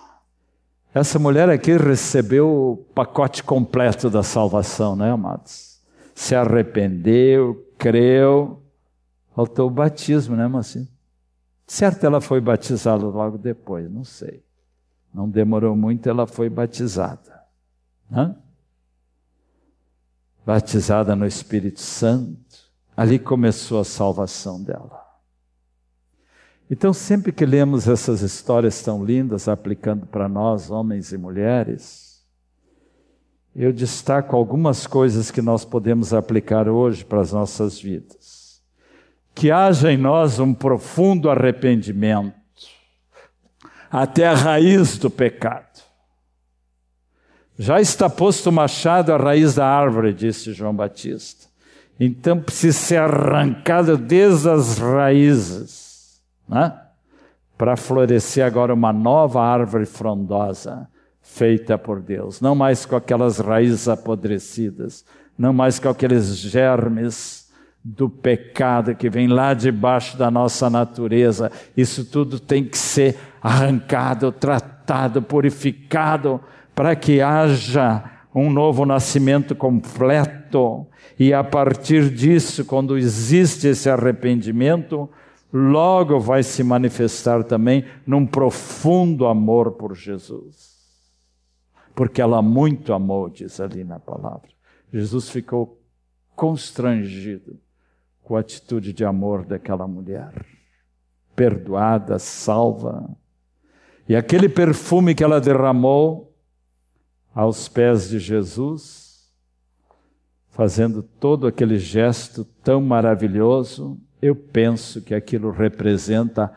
A: Essa mulher aqui recebeu o pacote completo da salvação, né, amados? Se arrependeu, creu, faltou o batismo, né, mocinha? Certo, ela foi batizada logo depois, não sei. Não demorou muito, ela foi batizada. Hã? Batizada no Espírito Santo. Ali começou a salvação dela. Então, sempre que lemos essas histórias tão lindas, aplicando para nós, homens e mulheres, eu destaco algumas coisas que nós podemos aplicar hoje para as nossas vidas. Que haja em nós um profundo arrependimento, até a raiz do pecado. Já está posto o machado à raiz da árvore, disse João Batista. Então precisa ser arrancado desde as raízes, né? para florescer agora uma nova árvore frondosa, feita por Deus. Não mais com aquelas raízes apodrecidas, não mais com aqueles germes do pecado que vem lá debaixo da nossa natureza. Isso tudo tem que ser arrancado, tratado, purificado, para que haja um novo nascimento completo. E a partir disso, quando existe esse arrependimento, logo vai se manifestar também num profundo amor por Jesus. Porque ela muito amou, diz ali na palavra. Jesus ficou constrangido com a atitude de amor daquela mulher. Perdoada, salva. E aquele perfume que ela derramou aos pés de Jesus, fazendo todo aquele gesto tão maravilhoso, eu penso que aquilo representa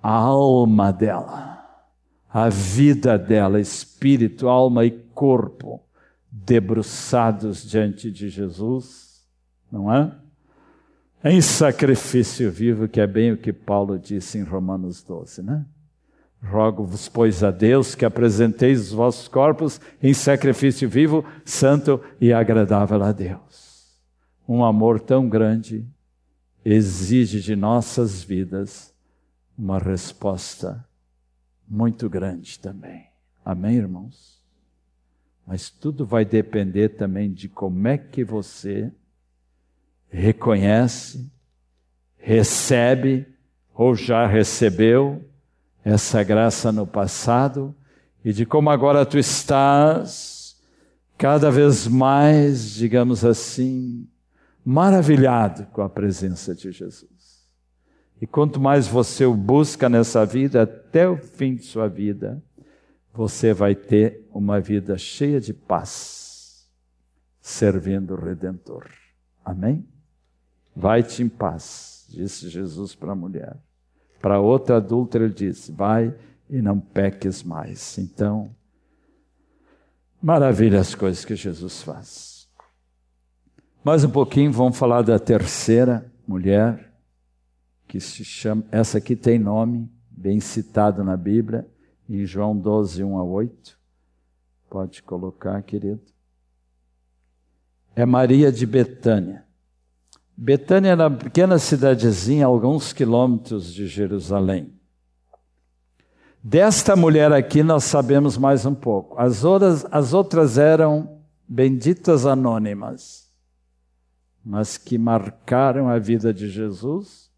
A: a alma dela, a vida dela, espírito, alma e corpo, debruçados diante de Jesus, não é? Em sacrifício vivo, que é bem o que Paulo disse em Romanos 12, né? Rogo-vos, pois, a Deus que apresenteis os vossos corpos em sacrifício vivo, santo e agradável a Deus. Um amor tão grande exige de nossas vidas uma resposta muito grande também. Amém, irmãos? Mas tudo vai depender também de como é que você reconhece, recebe ou já recebeu essa graça no passado e de como agora tu estás cada vez mais, digamos assim, maravilhado com a presença de Jesus. E quanto mais você o busca nessa vida, até o fim de sua vida, você vai ter uma vida cheia de paz, servindo o Redentor. Amém? Vai-te em paz, disse Jesus para a mulher. Para outra adulta, ele disse: Vai e não peques mais. Então, maravilha as coisas que Jesus faz. Mais um pouquinho, vamos falar da terceira mulher, que se chama, essa aqui tem nome, bem citado na Bíblia, em João 12, 1 a 8. Pode colocar, querido. É Maria de Betânia. Betânia era uma pequena cidadezinha, alguns quilômetros de Jerusalém. Desta mulher aqui nós sabemos mais um pouco. As outras, as outras eram benditas anônimas mas que marcaram a vida de Jesus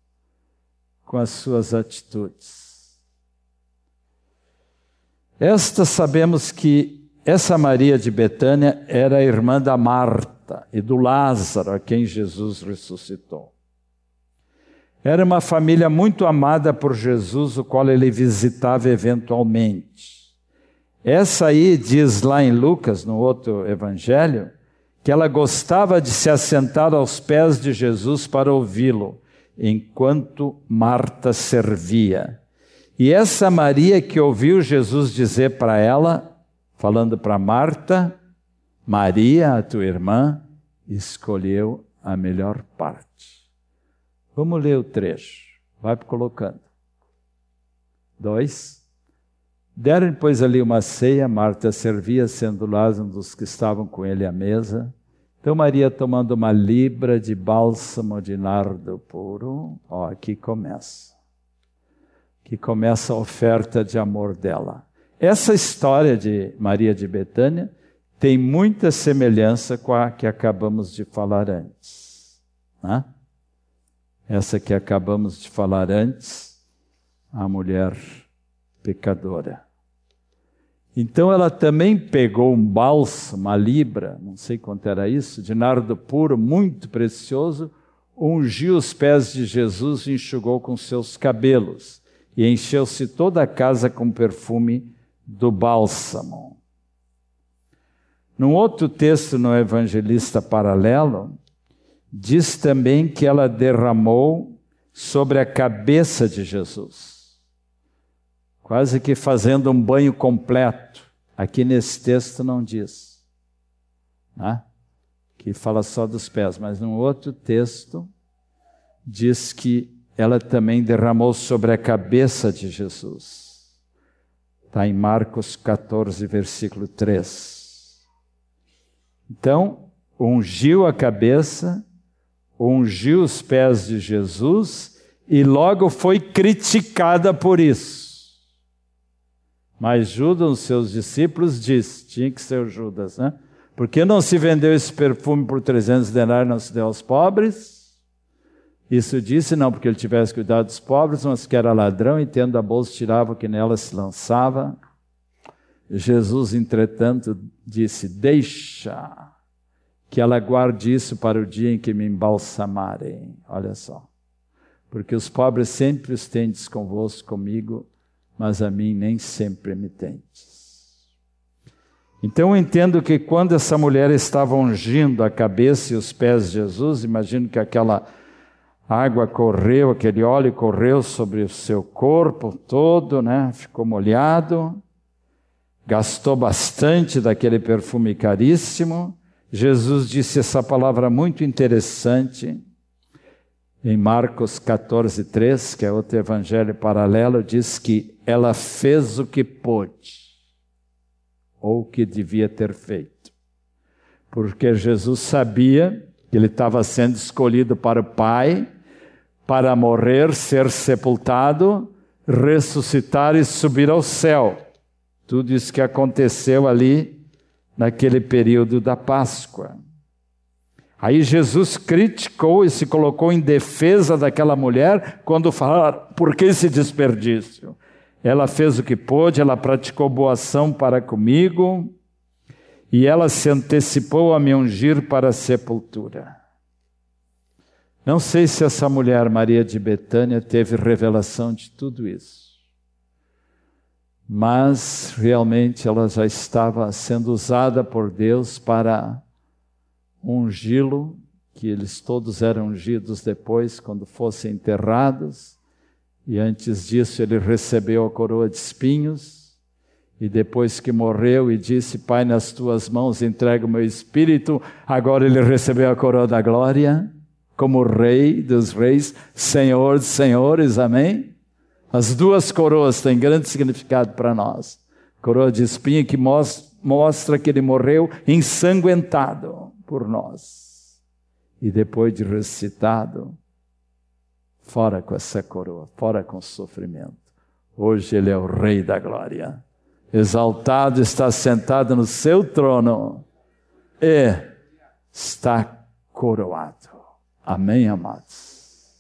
A: com as suas atitudes. Esta sabemos que essa Maria de Betânia era irmã da Marta e do Lázaro, a quem Jesus ressuscitou. Era uma família muito amada por Jesus, o qual ele visitava eventualmente. Essa aí diz lá em Lucas, no outro evangelho, que ela gostava de se assentar aos pés de Jesus para ouvi-lo, enquanto Marta servia. E essa Maria que ouviu Jesus dizer para ela, falando para Marta, Maria, a tua irmã, escolheu a melhor parte. Vamos ler o trecho. Vai colocando. Dois. Deram, pois, ali uma ceia, Marta servia, sendo Lázaro um dos que estavam com ele à mesa. Então, Maria tomando uma libra de bálsamo de nardo puro, ó, aqui começa. Que começa a oferta de amor dela. Essa história de Maria de Betânia tem muita semelhança com a que acabamos de falar antes. Né? Essa que acabamos de falar antes, a mulher pecadora. Então ela também pegou um bálsamo, uma libra, não sei quanto era isso, de nardo puro, muito precioso, ungiu os pés de Jesus e enxugou com seus cabelos, e encheu-se toda a casa com perfume do bálsamo. Num outro texto no Evangelista Paralelo, diz também que ela derramou sobre a cabeça de Jesus, quase que fazendo um banho completo. Aqui nesse texto não diz, né? que fala só dos pés, mas num outro texto diz que ela também derramou sobre a cabeça de Jesus. Está em Marcos 14, versículo 3. Então, ungiu a cabeça ungiu os pés de Jesus e logo foi criticada por isso. Mas Judas, seus discípulos, disse: tinha que ser Judas, né? Por que não se vendeu esse perfume por 300 denários e não se deu aos pobres? Isso disse não porque ele tivesse cuidado dos pobres, mas que era ladrão e tendo a bolsa tirava o que nela se lançava. Jesus, entretanto, disse: Deixa, que ela guarde isso para o dia em que me embalsamarem. Olha só. Porque os pobres sempre os tendes convosco comigo, mas a mim nem sempre me tendes. Então eu entendo que quando essa mulher estava ungindo a cabeça e os pés de Jesus, imagino que aquela água correu, aquele óleo correu sobre o seu corpo todo, né? Ficou molhado, gastou bastante daquele perfume caríssimo Jesus disse essa palavra muito interessante em Marcos 14, 3, que é outro evangelho paralelo, diz que ela fez o que pôde, ou o que devia ter feito. Porque Jesus sabia que ele estava sendo escolhido para o Pai, para morrer, ser sepultado, ressuscitar e subir ao céu. Tudo isso que aconteceu ali naquele período da Páscoa. Aí Jesus criticou e se colocou em defesa daquela mulher quando fala: por que esse desperdício? Ela fez o que pôde, ela praticou boa ação para comigo e ela se antecipou a me ungir para a sepultura. Não sei se essa mulher, Maria de Betânia, teve revelação de tudo isso mas realmente ela já estava sendo usada por Deus para ungí-lo, que eles todos eram ungidos depois, quando fossem enterrados, e antes disso ele recebeu a coroa de espinhos, e depois que morreu e disse: Pai, nas tuas mãos entrego o meu espírito, agora ele recebeu a coroa da glória, como Rei dos Reis, Senhor dos Senhores, amém? As duas coroas têm grande significado para nós. Coroa de espinho que mostra que ele morreu ensanguentado por nós. E depois de ressuscitado, fora com essa coroa, fora com o sofrimento. Hoje ele é o Rei da Glória. Exaltado está sentado no seu trono e está coroado. Amém, amados?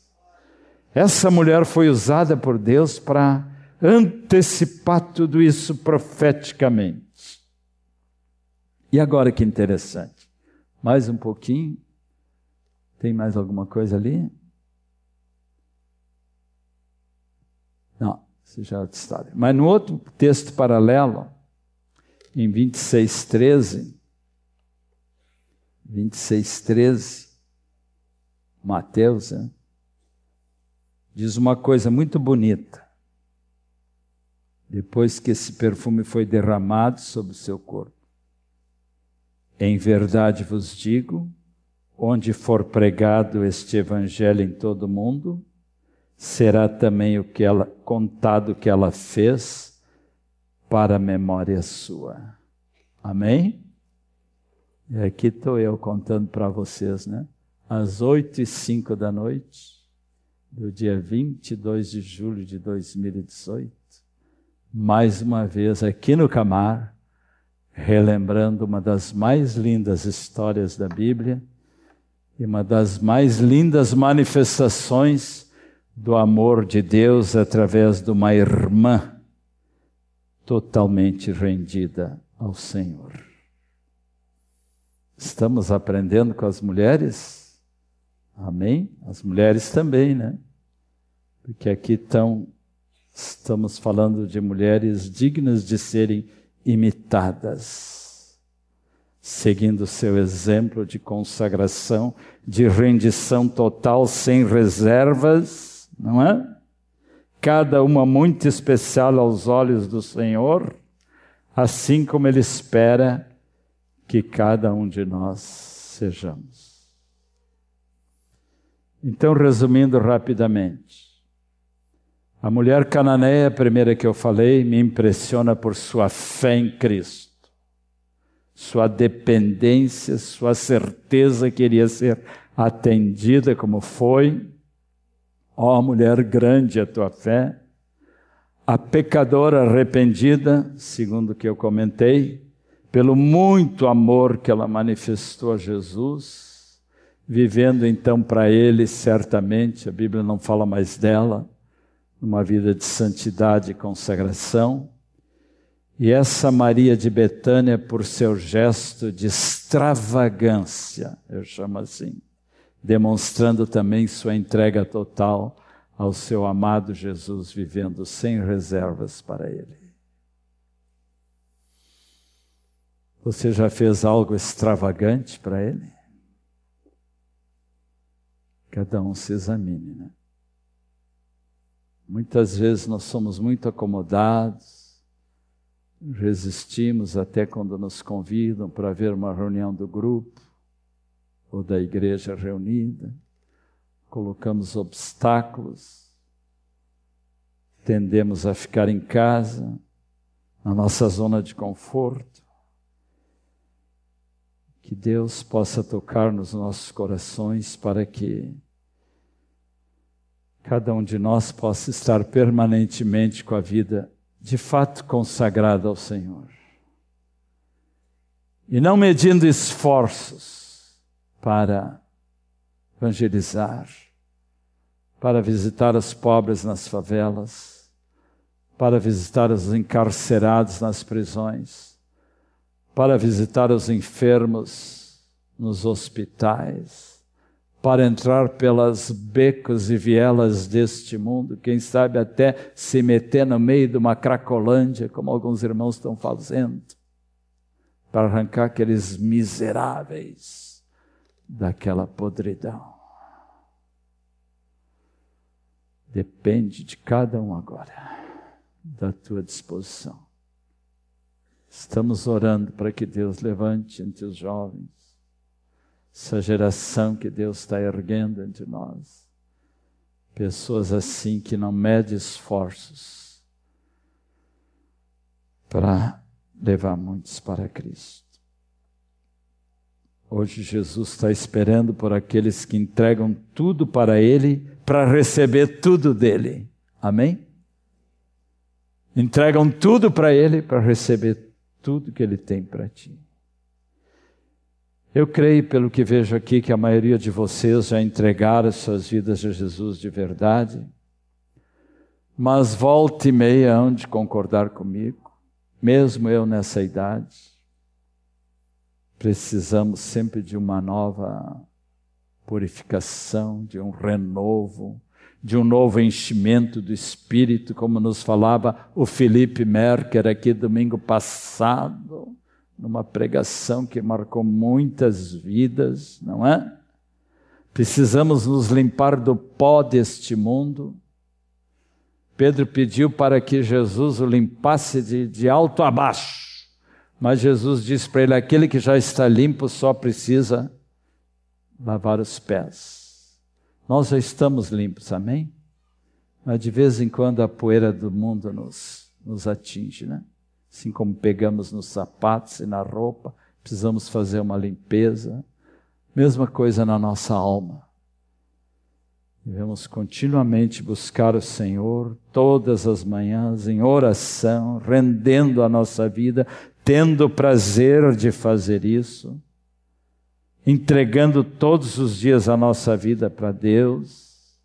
A: Essa mulher foi usada por Deus para antecipar tudo isso profeticamente. E agora que interessante. Mais um pouquinho. Tem mais alguma coisa ali? Não, isso já é outra história. Mas no outro texto paralelo, em 26, 13, 26, 13, Mateus, né? diz uma coisa muito bonita. Depois que esse perfume foi derramado sobre o seu corpo. Em verdade vos digo, onde for pregado este evangelho em todo o mundo, será também o que ela contado que ela fez para a memória sua. Amém? E aqui estou eu contando para vocês, né? Às oito e cinco da noite, do dia 22 de julho de 2018, mais uma vez aqui no Camar, relembrando uma das mais lindas histórias da Bíblia e uma das mais lindas manifestações do amor de Deus através de uma irmã totalmente rendida ao Senhor. Estamos aprendendo com as mulheres? Amém? As mulheres também, né? Porque aqui estão, estamos falando de mulheres dignas de serem imitadas, seguindo seu exemplo de consagração, de rendição total, sem reservas, não é? Cada uma muito especial aos olhos do Senhor, assim como Ele espera que cada um de nós sejamos. Então, resumindo rapidamente, a mulher cananeia, a primeira que eu falei, me impressiona por sua fé em Cristo, sua dependência, sua certeza que iria ser atendida como foi. Ó oh, mulher, grande a tua fé. A pecadora arrependida, segundo o que eu comentei, pelo muito amor que ela manifestou a Jesus, vivendo então para ele, certamente, a Bíblia não fala mais dela, numa vida de santidade e consagração. E essa Maria de Betânia, por seu gesto de extravagância, eu chamo assim, demonstrando também sua entrega total ao seu amado Jesus, vivendo sem reservas para ele. Você já fez algo extravagante para ele? Cada um se examine, né? Muitas vezes nós somos muito acomodados, resistimos até quando nos convidam para ver uma reunião do grupo ou da igreja reunida, colocamos obstáculos, tendemos a ficar em casa, na nossa zona de conforto. Que Deus possa tocar nos nossos corações para que cada um de nós possa estar permanentemente com a vida de fato consagrada ao Senhor. E não medindo esforços para evangelizar, para visitar os pobres nas favelas, para visitar os encarcerados nas prisões para visitar os enfermos nos hospitais, para entrar pelas becos e vielas deste mundo, quem sabe até se meter no meio de uma cracolândia, como alguns irmãos estão fazendo, para arrancar aqueles miseráveis daquela podridão. Depende de cada um agora, da tua disposição. Estamos orando para que Deus levante entre os jovens essa geração que Deus está erguendo entre nós. Pessoas assim que não medem esforços para levar muitos para Cristo. Hoje Jesus está esperando por aqueles que entregam tudo para Ele para receber tudo dele. Amém? Entregam tudo para Ele para receber tudo que Ele tem para ti. Eu creio, pelo que vejo aqui, que a maioria de vocês já entregaram suas vidas a Jesus de verdade, mas volta e meia hão de concordar comigo, mesmo eu nessa idade, precisamos sempre de uma nova purificação, de um renovo, de um novo enchimento do Espírito, como nos falava o Felipe Merker aqui domingo passado, numa pregação que marcou muitas vidas, não é? Precisamos nos limpar do pó deste mundo. Pedro pediu para que Jesus o limpasse de, de alto a baixo, mas Jesus disse para ele: aquele que já está limpo só precisa lavar os pés. Nós já estamos limpos, amém? Mas de vez em quando a poeira do mundo nos, nos atinge, né? Assim como pegamos nos sapatos e na roupa, precisamos fazer uma limpeza. Mesma coisa na nossa alma. Devemos continuamente buscar o Senhor todas as manhãs em oração, rendendo a nossa vida, tendo prazer de fazer isso entregando todos os dias a nossa vida para Deus,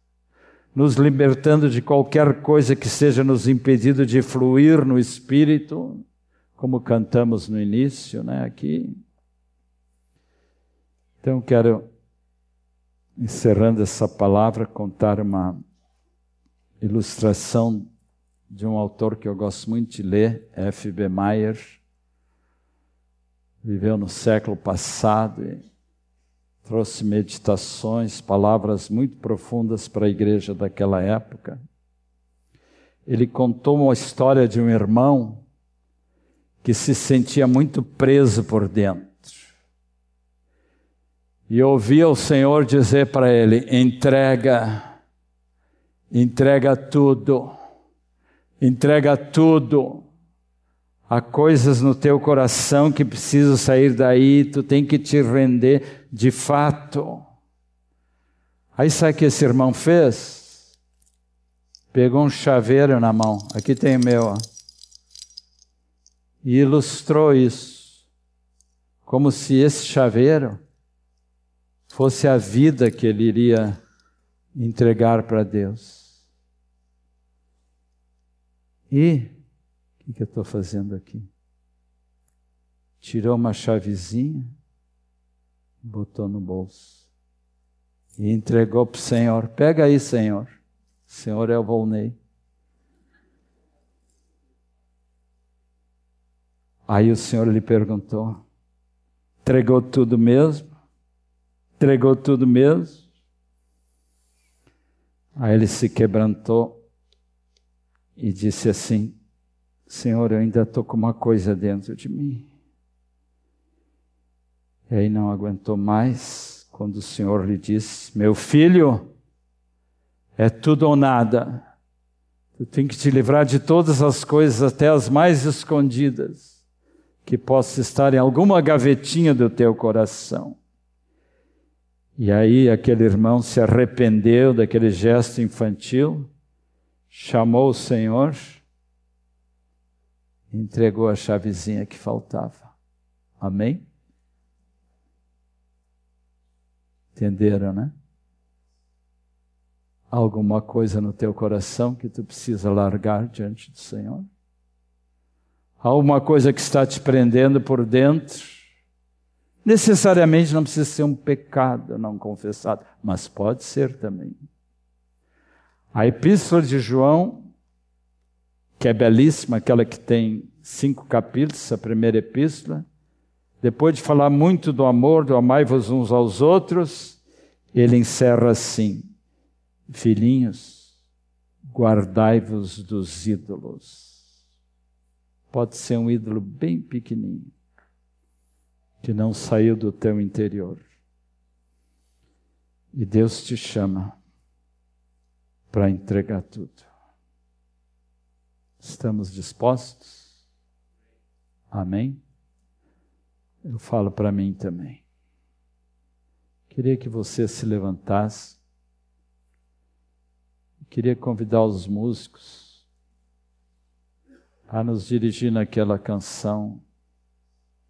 A: nos libertando de qualquer coisa que seja nos impedido de fluir no Espírito, como cantamos no início, né, aqui. Então, quero, encerrando essa palavra, contar uma ilustração de um autor que eu gosto muito de ler, F.B. Meyer. Viveu no século passado e trouxe meditações, palavras muito profundas para a igreja daquela época. Ele contou uma história de um irmão que se sentia muito preso por dentro. E ouvia o Senhor dizer para ele: entrega, entrega tudo, entrega tudo. Há coisas no teu coração que precisam sair daí, tu tem que te render de fato. Aí sabe o que esse irmão fez? Pegou um chaveiro na mão, aqui tem o meu, ó, e ilustrou isso, como se esse chaveiro fosse a vida que ele iria entregar para Deus. E o que eu estou fazendo aqui? Tirou uma chavezinha, botou no bolso e entregou para o Senhor. Pega aí, Senhor. Senhor é o Volney. Aí o Senhor lhe perguntou: entregou tudo mesmo? Entregou tudo mesmo? Aí ele se quebrantou e disse assim: Senhor, eu ainda estou com uma coisa dentro de mim. E aí não aguentou mais quando o Senhor lhe disse: Meu filho, é tudo ou nada. Tu tem que te livrar de todas as coisas, até as mais escondidas, que possam estar em alguma gavetinha do teu coração. E aí aquele irmão se arrependeu daquele gesto infantil, chamou o Senhor entregou a chavezinha que faltava. Amém? Entenderam, né? Alguma coisa no teu coração que tu precisa largar diante do Senhor? Alguma coisa que está te prendendo por dentro? Necessariamente não precisa ser um pecado não confessado, mas pode ser também. A epístola de João que é belíssima, aquela que tem cinco capítulos, a primeira epístola. Depois de falar muito do amor, do amai-vos uns aos outros, ele encerra assim: Filhinhos, guardai-vos dos ídolos. Pode ser um ídolo bem pequenininho, que não saiu do teu interior. E Deus te chama para entregar tudo. Estamos dispostos? Amém? Eu falo para mim também. Queria que você se levantasse. Queria convidar os músicos a nos dirigir naquela canção.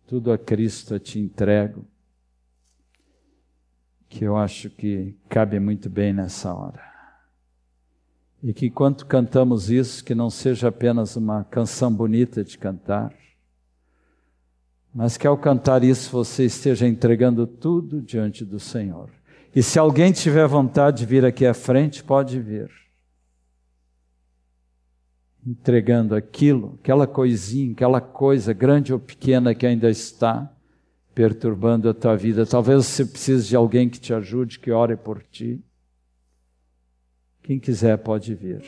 A: Tudo a Cristo eu te entrego. Que eu acho que cabe muito bem nessa hora. E que enquanto cantamos isso, que não seja apenas uma canção bonita de cantar, mas que ao cantar isso você esteja entregando tudo diante do Senhor. E se alguém tiver vontade de vir aqui à frente, pode vir. Entregando aquilo, aquela coisinha, aquela coisa grande ou pequena que ainda está perturbando a tua vida. Talvez você precise de alguém que te ajude, que ore por ti. Quem quiser pode vir.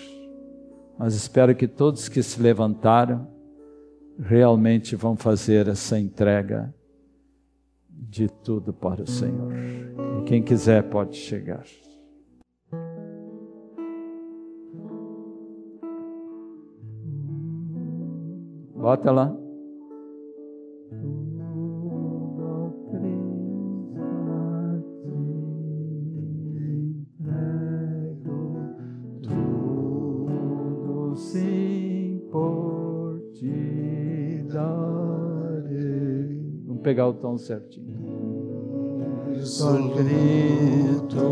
A: Mas espero que todos que se levantaram realmente vão fazer essa entrega de tudo para o Senhor. E quem quiser pode chegar. Bota lá.
C: Pegar o tom certinho.
A: grito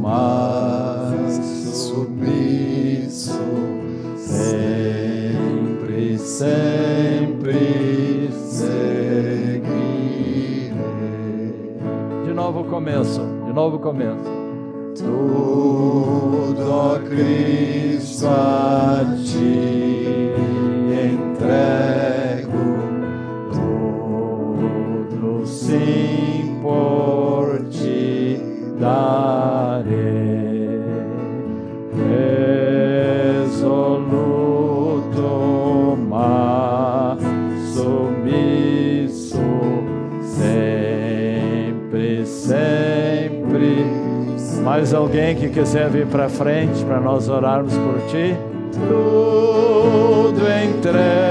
A: mais
B: submisso,
A: sempre, sempre seguirei. De novo começo, de novo começo.
B: tudo, Cristo, a ti
A: alguém que quiser vir para frente para nós orarmos por ti? Tudo entregarei,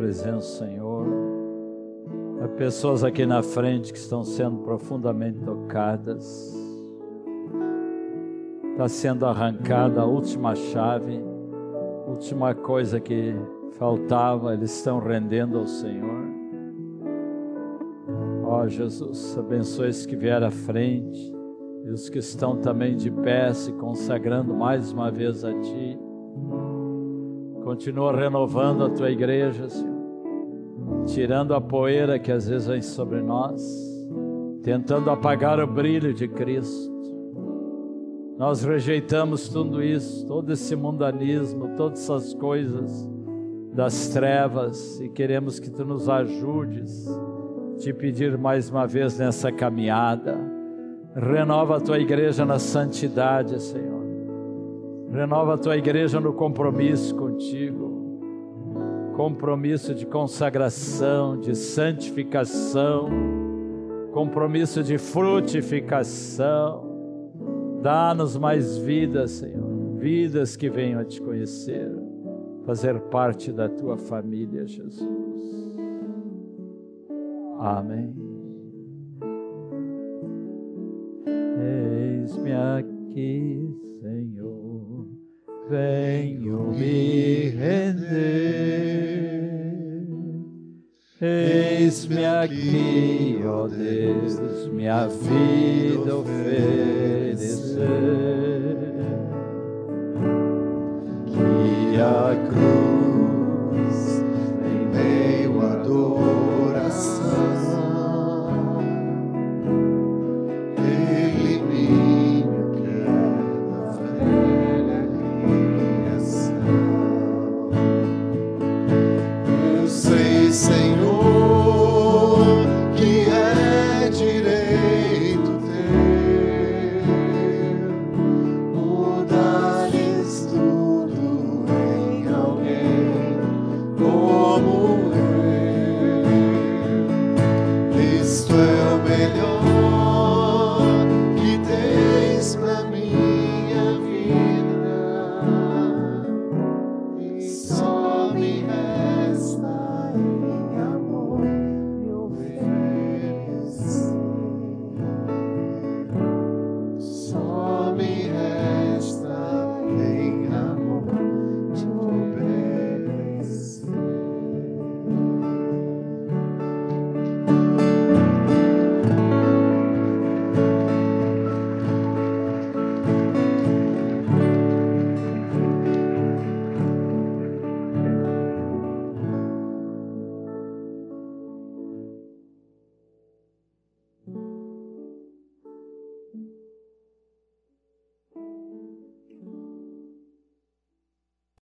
A: presença Senhor. Há pessoas aqui na frente que estão sendo profundamente tocadas. Está sendo arrancada a última chave, última coisa que faltava, eles estão rendendo ao Senhor. Ó Jesus, abençoe os que vieram à frente e os que estão também de pé se consagrando mais uma vez a Ti. Continua renovando a Tua igreja, Senhor, tirando a poeira que às vezes vem sobre nós, tentando apagar o brilho de Cristo. Nós rejeitamos tudo isso, todo esse mundanismo, todas essas coisas das trevas e queremos que tu nos ajudes. Te pedir mais uma vez nessa caminhada. Renova a tua igreja na santidade, Senhor. Renova a tua igreja no compromisso contigo. Compromisso de consagração, de santificação, compromisso de frutificação. Dá-nos mais vidas, Senhor, vidas que venham a te conhecer, fazer parte da tua família, Jesus. Amém. Eis-me aqui, Senhor, venho me render. Eis-me aqui, ó Deus, minha vida oferecer.
B: Que a cruz